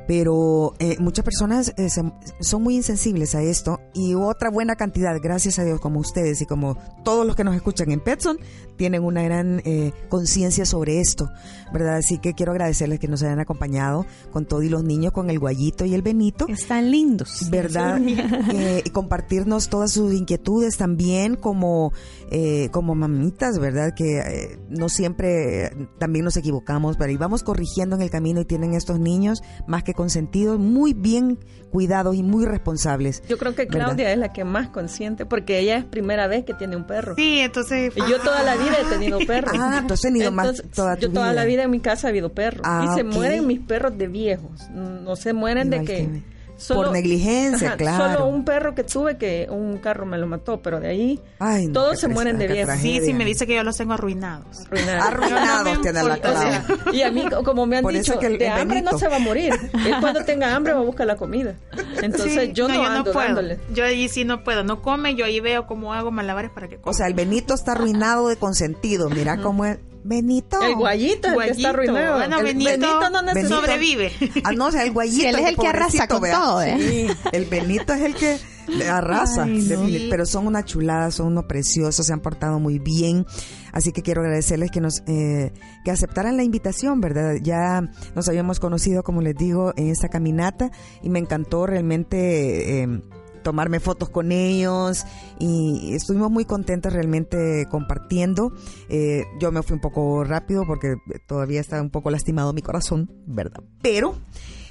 Pero eh, muchas personas eh, se- son muy insensibles a esto y otra buena cantidad, gracias a Dios, como ustedes y como todos los que nos escuchan en Petson, tienen una gran eh, conciencia sobre esto, ¿verdad? Así que quiero agradecerles que nos hayan acompañado con todo y los niños, con el guayito y el benito. Están lindos. ¿verdad? [LAUGHS] Eh, y compartirnos todas sus inquietudes también como, eh, como mamitas, ¿verdad? Que eh, no siempre también nos equivocamos, pero íbamos corrigiendo en el camino y tienen estos niños más que consentidos, muy bien cuidados y muy responsables. Yo creo que ¿verdad? Claudia es la que más consciente, porque ella es primera vez que tiene un perro. Sí, entonces. Y yo toda la vida he tenido perros. Ah, tú has tenido más toda tu Yo toda vida. la vida en mi casa ha habido perros. Ah, y se mueren mis perros de viejos. No se mueren de Igual que... por negligencia, ajá, claro. Solo un perro que tuve que un carro me lo mató, pero de ahí Ay, no, todos se mueren de viejo. Sí, sí, me dice que yo los tengo arruinados. Arruinados. Arruinados tiene la O sea, clave. y a mí, como me han Por dicho, que el- de el hambre Benito. no se va a morir. Él cuando tenga hambre va a buscar la comida. Entonces Sí, yo no, ando puedo. dándole. Yo ahí sí no puedo. No come, yo ahí veo cómo hago malabares para que coma. O sea, el Benito está arruinado de consentido. Mira cómo es. Benito. El guayito el que está arruinado. Bueno, El Benito, no necesita. Benito- sobrevive. Ah, no, o sea, el guayito. Él es el que arrasa con vea. todo, ¿eh? Sí, el Benito es el que le arrasa. Ay, no. defini- Pero son una chulada, son unos preciosos, se han portado muy bien. Así que quiero agradecerles que nos eh, que aceptaran la invitación, ¿verdad? Ya nos habíamos conocido, como les digo, en esta caminata y me encantó realmente eh, tomarme fotos con ellos y estuvimos muy contentos realmente compartiendo. Eh, yo me fui un poco rápido porque todavía está un poco lastimado mi corazón, ¿verdad? Pero,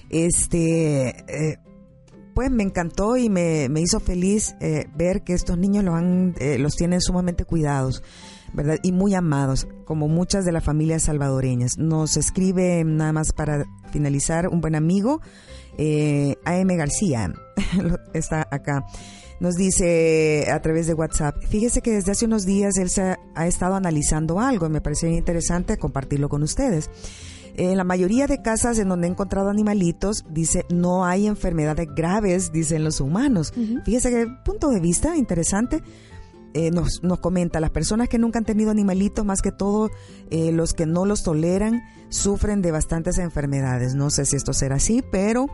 este, eh, pues me encantó y me, me hizo feliz eh, ver que estos niños lo han, eh, los tienen sumamente cuidados. ¿verdad? Y muy amados, como muchas de las familias salvadoreñas. Nos escribe nada más para finalizar un buen amigo, eh, AM García, [LAUGHS] está acá. Nos dice a través de WhatsApp, fíjese que desde hace unos días él se ha, estado analizando algo y me pareció interesante compartirlo con ustedes. En la mayoría de casas en donde he encontrado animalitos, dice, no hay enfermedades graves, dicen los humanos. Fíjese que punto de vista interesante. Eh, nos, nos comenta, las personas que nunca han tenido animalitos, más que todo eh, los que no los toleran, sufren de bastantes enfermedades. No sé si esto será así, pero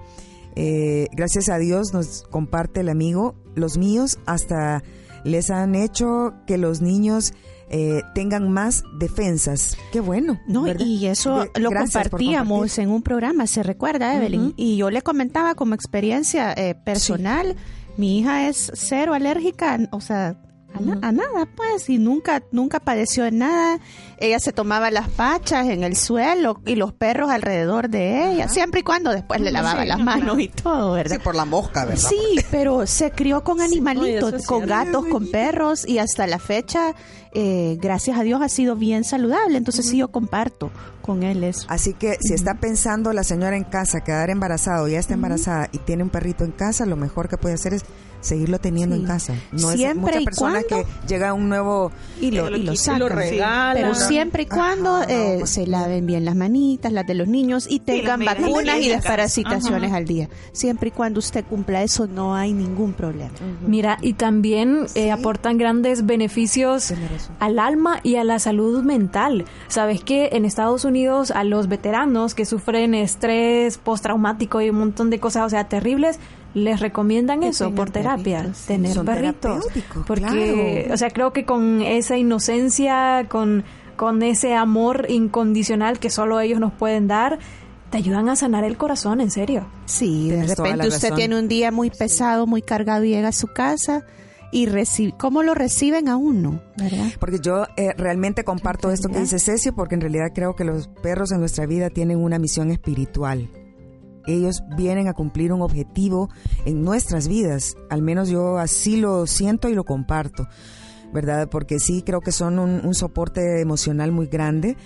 eh, gracias a Dios nos comparte el amigo, los míos hasta les han hecho que los niños eh, tengan más defensas. Qué bueno. No, ¿verdad? y eso De- lo compartíamos en un programa, se recuerda, Evelyn. Y yo le comentaba como experiencia eh, personal, mi hija es cero alérgica, o sea, a, na- a nada, pues, y nunca, nunca padeció de nada. Ella se tomaba las pachas en el suelo y los perros alrededor de ella, siempre y cuando después le lavaba Sí, las manos y todo, ¿verdad? Sí, por la mosca, ¿verdad? Sí, pero se crió con animalitos, con gatos, con perros y hasta la fecha, eh, gracias a Dios, ha sido bien saludable. Entonces sí, yo comparto con él eso. Así que si está pensando la señora en casa quedar embarazada o ya está embarazada y tiene un perrito en casa, lo mejor que puede hacer es seguirlo teniendo Sí. en casa. No es Siempre muchas y personas cuando- que llega un nuevo Y lo, lo y lo y sacan. lo regalan. Pero siempre y cuando Ajá, no, eh, pues, se laven bien las manitas, las de los niños y tengan vacunas y desparasitaciones Ajá. al día. Siempre y cuando usted cumpla eso, no hay ningún problema. Mira, y también eh, aportan grandes beneficios al alma y a la salud mental. Sabes que en Estados Unidos a los veteranos que sufren estrés postraumático y un montón de cosas, o sea, terribles, les recomiendan Que eso por terapia, perritos, sí. tener Son perritos. Porque, claro. o sea, creo que con esa inocencia, con, con ese amor incondicional que solo ellos nos pueden dar, te ayudan a sanar el corazón, en serio. Sí, de Tienes repente usted razón. tiene un día muy pesado, muy cargado y llega a su casa y recibe, ¿cómo lo reciben a uno? ¿Verdad? Porque yo eh, realmente comparto esto que dice Ceci, porque en realidad creo que los perros en nuestra vida tienen una misión espiritual. Ellos vienen a cumplir un objetivo en nuestras vidas. Al menos yo así lo siento y lo comparto, ¿verdad? Porque sí creo que son un, un soporte emocional muy grande.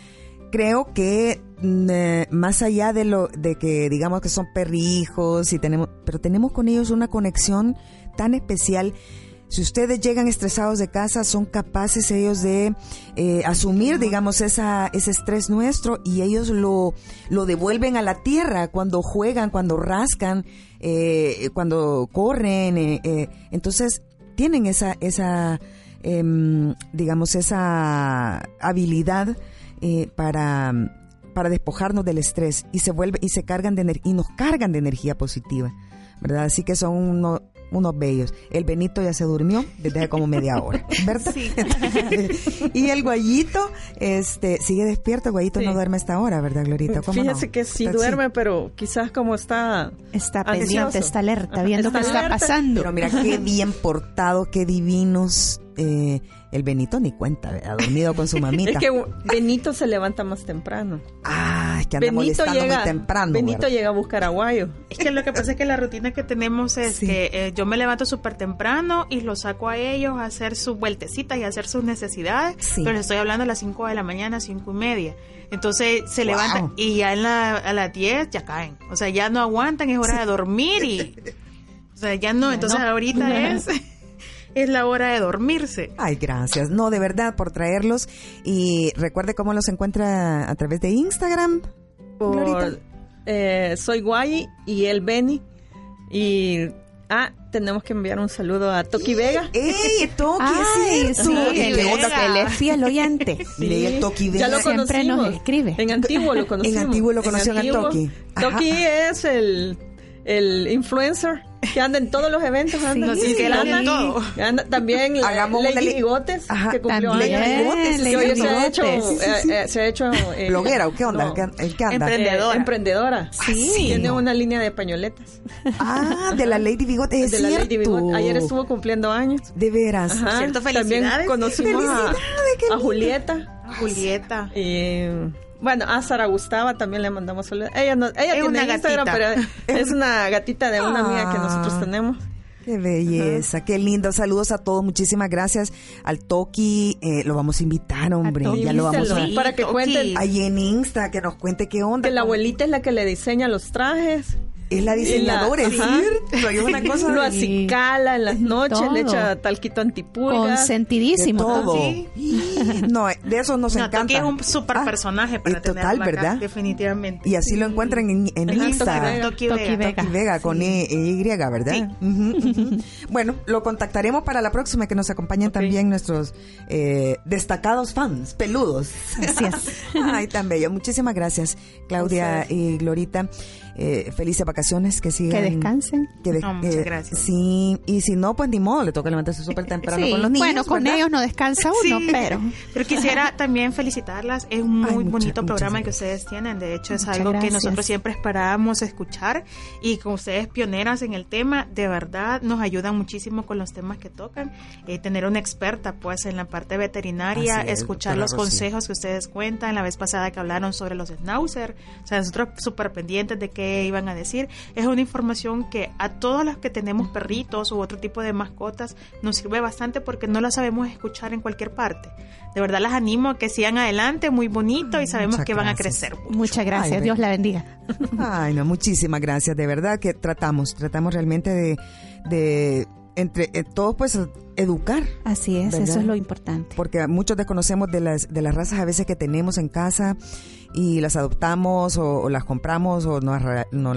Creo que mm, eh, más allá de lo de que digamos que son perrijos y tenemos, pero tenemos con ellos una conexión tan especial si ustedes llegan estresados de casa, son capaces ellos de eh, asumir, digamos, esa, ese estrés nuestro y ellos lo, lo devuelven a la tierra cuando juegan, cuando rascan, eh, cuando corren. eh. Entonces, tienen esa, esa em, digamos, esa habilidad eh, para, para despojarnos del estrés y se vuelve y se cargan de y nos cargan de energía positiva, ¿verdad? Así que son uno- unos bellos. El Benito ya se durmió desde hace como media hora, ¿verdad? [LAUGHS] y el Guayito, este, sigue despierto. El Guayito Sí. no duerme a esta hora, ¿verdad, Glorita? ¿Cómo Fíjese no? que sí Está- duerme, pero quizás como está... Está Ansioso. pendiente, está alerta, viendo está qué está pasando. Pero mira qué bien portado, qué divinos. Eh, el Benito ni cuenta, ha dormido con su [LAUGHS] mamita. Es que Benito se levanta más temprano. Ah, es que anda Benito molestando llega, muy temprano. Benito ¿verdad? llega a buscar aguayo. Es que lo que pasa es que la rutina que tenemos es que eh, yo me levanto súper temprano y los saco a ellos a hacer sus vueltecitas y a hacer sus necesidades. Sí. Pero les estoy hablando a las 5 de la mañana, cinco y media. Entonces se Wow. levantan y ya en la, a las 10 ya caen. O sea, ya no aguantan, es hora de dormir y... O sea, ya no. Entonces ahorita [LAUGHS] es, es la hora de dormirse. Ay, gracias. No, de verdad, por traerlos. Y recuerde cómo los encuentra a través de Instagram. Por, eh, soy Guay y él Benny. Y ah, tenemos que enviar un saludo a Toki Vega. ¡Ey, Toki, Ay, sí, ¿Qué onda? él es fiel oyente. El Toki Ya lo. Siempre nos escribe. En Antiguo lo conocimos. En Antiguo lo conocieron a. Toki. Toki es el, el influencer que anda en todos los eventos. Anda, Sí, que él anda todo. que anda también la- [LAUGHS] Hagamos Lady Bigotes, Ajá, que cumplió también. años. Lady Bigotes, Que hoy se ha hecho, Bigotes. eh, eh, se ha hecho eh, ¿Bloguera o qué onda? no. ¿El que- que anda? Emprendedora. Eh, emprendedora. Sí. Tiene una línea de pañoletas. Ah, de la Lady Bigote, es de la Lady cierto. Bigote. Ayer estuvo cumpliendo años. De veras. Ajá. cierto, También felicidades. conocimos a, Felicidades, a lindo. Julieta. A Julieta. Y bueno, a Sara Gustava también le mandamos saludos. Ella, no, ella Es tiene una Instagram, gatita. pero es [LAUGHS] una gatita de una amiga que nosotros Ah. tenemos. Qué belleza, qué lindo. Saludos a todos, muchísimas gracias al Toki. eh, lo vamos a invitar, hombre. Ya lo vamos a Sí, para que Toki. cuenten Ahí en Insta, que nos cuente qué onda. que la abuelita es la que le diseña los trajes. Es la diseñadora, es cierto. Es una [LAUGHS] cosa Lo acicala en las noches, le Todo. echa talquito antipulgas. Consentidísimo. todo. Sí. No, de eso nos No, encanta. Toki es un super Ah, personaje para eh, total, tenerlo acá, ¿verdad? definitivamente. Y así lo encuentran en, en Ajá, Insta. Toki Vega. Vega. Vega. Toki Vega con E- Y, ¿verdad? Sí. Ujú, ujú. Bueno, lo contactaremos para la próxima que nos acompañen también nuestros eh, destacados fans, peludos. Así es. [LAUGHS] Ay, tan bello. Muchísimas gracias, Claudia y Glorita. Eh, felices vacaciones, que sigan. Que descansen. que des- No, muchas eh, gracias. Sí, y si no, pues ni modo, le toca levantarse súper temprano Sí, con los niños. bueno, con ¿verdad? ellos no descansa uno, [LAUGHS] Sí. pero Pero quisiera también felicitarlas. Es un Ay, muy muchas- bonito programa que gracias. ustedes tienen. De hecho, es Muchas algo que gracias. nosotros siempre esperábamos escuchar. Y con ustedes pioneras en el tema, de verdad nos ayudan muchísimo con los temas que tocan. Eh, tener una experta, pues, en la parte veterinaria, es, escuchar los consejos que ustedes cuentan. La vez pasada que hablaron sobre los schnauzer. O sea, nosotros súper pendientes de qué iban a decir. Es una información que a todos los que tenemos perritos u otro tipo de mascotas nos sirve bastante porque no la sabemos escuchar en cualquier parte. De verdad las animo a que sigan adelante, muy bonito y sabemos Muchas que van a gracias. crecer. muchas gracias. Ay, Dios la bendiga. Ay, no, muchísimas gracias. De verdad que tratamos, tratamos realmente de, de entre eh, todos, pues, educar. Así es, ¿Verdad? eso es lo importante. Porque muchos desconocemos de las, de las razas a veces que tenemos en casa y las adoptamos o, o las compramos o nos,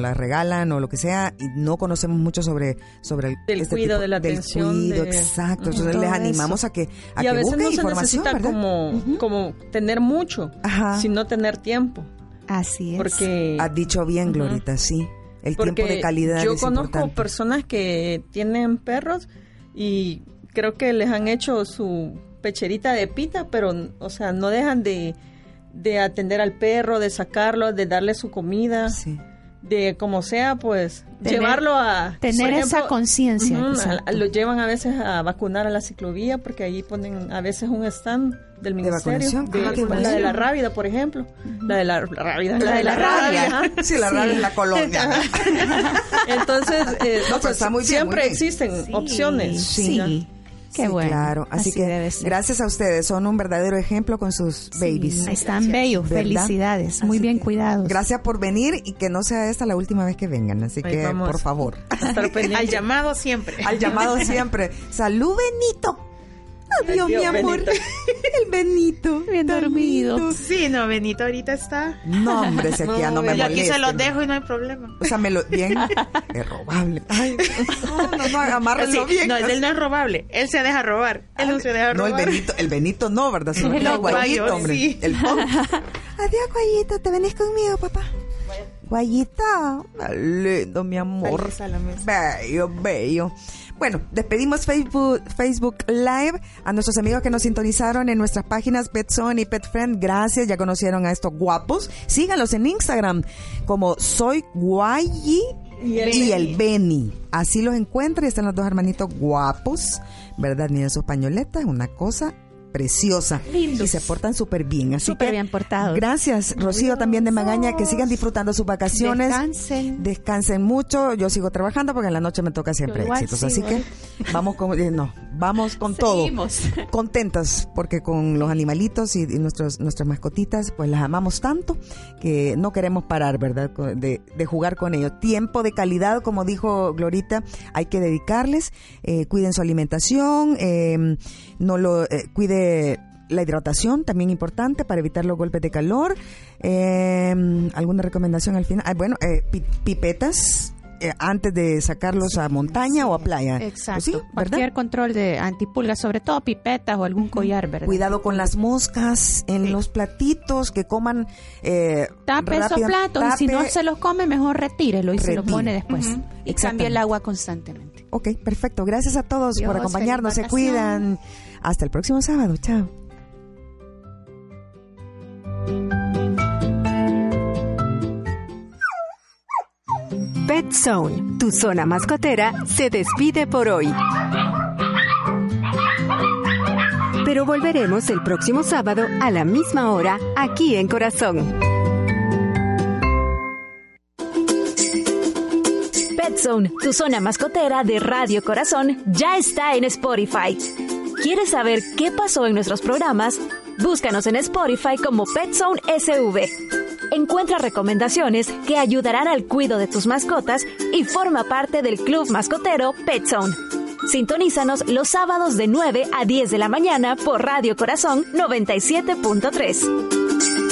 las regalan o lo que sea y no conocemos mucho sobre, sobre el Del cuido, de la del atención, cuido, de- exacto. Entonces les eso. animamos a que, a y a que veces busquen no se información, necesita ¿verdad? como, como tener mucho, Ajá. sino tener tiempo. Así es. Porque Has dicho bien. Glorita, sí. El Porque tiempo de calidad yo es conozco importante. personas que tienen perros y creo que les han hecho su pecherita de pita, pero, o sea, no dejan de, de atender al perro, de sacarlo, de darle su comida, Sí. De como sea, pues Tener- llevarlo a... tener esa conciencia, lo llevan a veces a vacunar a la ciclovía porque ahí ponen a veces un stand del ministerio. vacunación? de- qué la de la rábida, por ejemplo. La de la, la rábida. La de la rabia. ajá. [LAUGHS] Sí, la rabia en la colonia. [LAUGHS] Entonces, eh, No, está muy bien, siempre muy bien. existen Sí. opciones. Sí. Qué Sí, bueno. Claro, así, que debe ser. gracias a ustedes, son un verdadero ejemplo con sus babies. Están bellos, ¿Verdad? felicidades, muy Así bien que cuidados. Gracias por venir y que no sea esta la última vez que vengan, así Ahí que vamos. por favor. [LAUGHS] Al llamado siempre. Al llamado siempre. Salud Benito. Adiós, mi amor. Benito. [LAUGHS] El Benito. Bien dormido. lindo. Sí, no, Benito ahorita está. No, hombre, si aquí ya no [LAUGHS] me Yo aquí se los dejo y no hay problema. O sea, me lo bien [LAUGHS] es robable. Ay, no, no, no, amárrenlo Sí, bien. no, él no es robable. Él se deja robar. Él no se deja No, robar. el Benito, el Benito no, ¿verdad? Sino El guayito, hombre. sí. El. Adiós, guayito, te venís conmigo, papá. Guayita, lindo, mi amor. Feliz a la mesa. Bello, bello. Bueno, despedimos Facebook, Facebook Live a nuestros amigos que nos sintonizaron en nuestras páginas PetZone y PetFriend. Gracias, ya conocieron a estos guapos. Síganlos en Instagram como Soy Guayi y el, Beni. Así los encuentra y están los dos hermanitos guapos, ¿verdad? Ni en sus pañoletas, una cosa preciosa. Y se portan súper bien. Así Súper que, bien portados. Gracias, Rocío, también de Magaña. Que sigan disfrutando sus vacaciones. Descansen. Descansen mucho. Yo sigo trabajando porque en la noche me toca siempre Yo éxitos. Así que ¿eh? vamos con, eh, no, vamos con Seguimos. todo. [LAUGHS] Contentas porque con los animalitos y, y nuestros, nuestras mascotitas, pues las amamos tanto que no queremos parar, ¿verdad? De jugar con ellos. Tiempo de calidad, como dijo Glorita, hay que dedicarles. Eh, cuiden su alimentación, eh, no lo eh, cuide la hidratación, también importante para evitar los golpes de calor. Eh, ¿Alguna recomendación al final? Ah, bueno, eh, pi- pipetas eh, antes de sacarlos a montaña o a playa. Exacto. Pues sí, ¿verdad? Cualquier control de antipulgas, sobre todo pipetas o algún collar, ¿verdad? Cuidado con las moscas en los platitos, que coman eh, Tape esos platos y si no se los come, mejor retírelo y se lo pone después. Ujú. Y cambie Exactamente. el agua constantemente. Ok, perfecto. Gracias a todos por acompañarnos. Se cuidan. Hasta el próximo sábado. Chao. Pet Zone, tu zona mascotera, se despide por hoy. Pero volveremos el próximo sábado a la misma hora, aquí en Corazón. Pet Zone, tu zona mascotera de Radio Corazón, ya está en Spotify. ¿Quieres saber qué pasó en nuestros programas? Búscanos en Spotify como Pet Zone SV. Encuentra recomendaciones que ayudarán al cuidado de tus mascotas y forma parte del club mascotero Pet Zone. Sintonízanos los sábados de 9 a 10 de la mañana por Radio Corazón 97.3.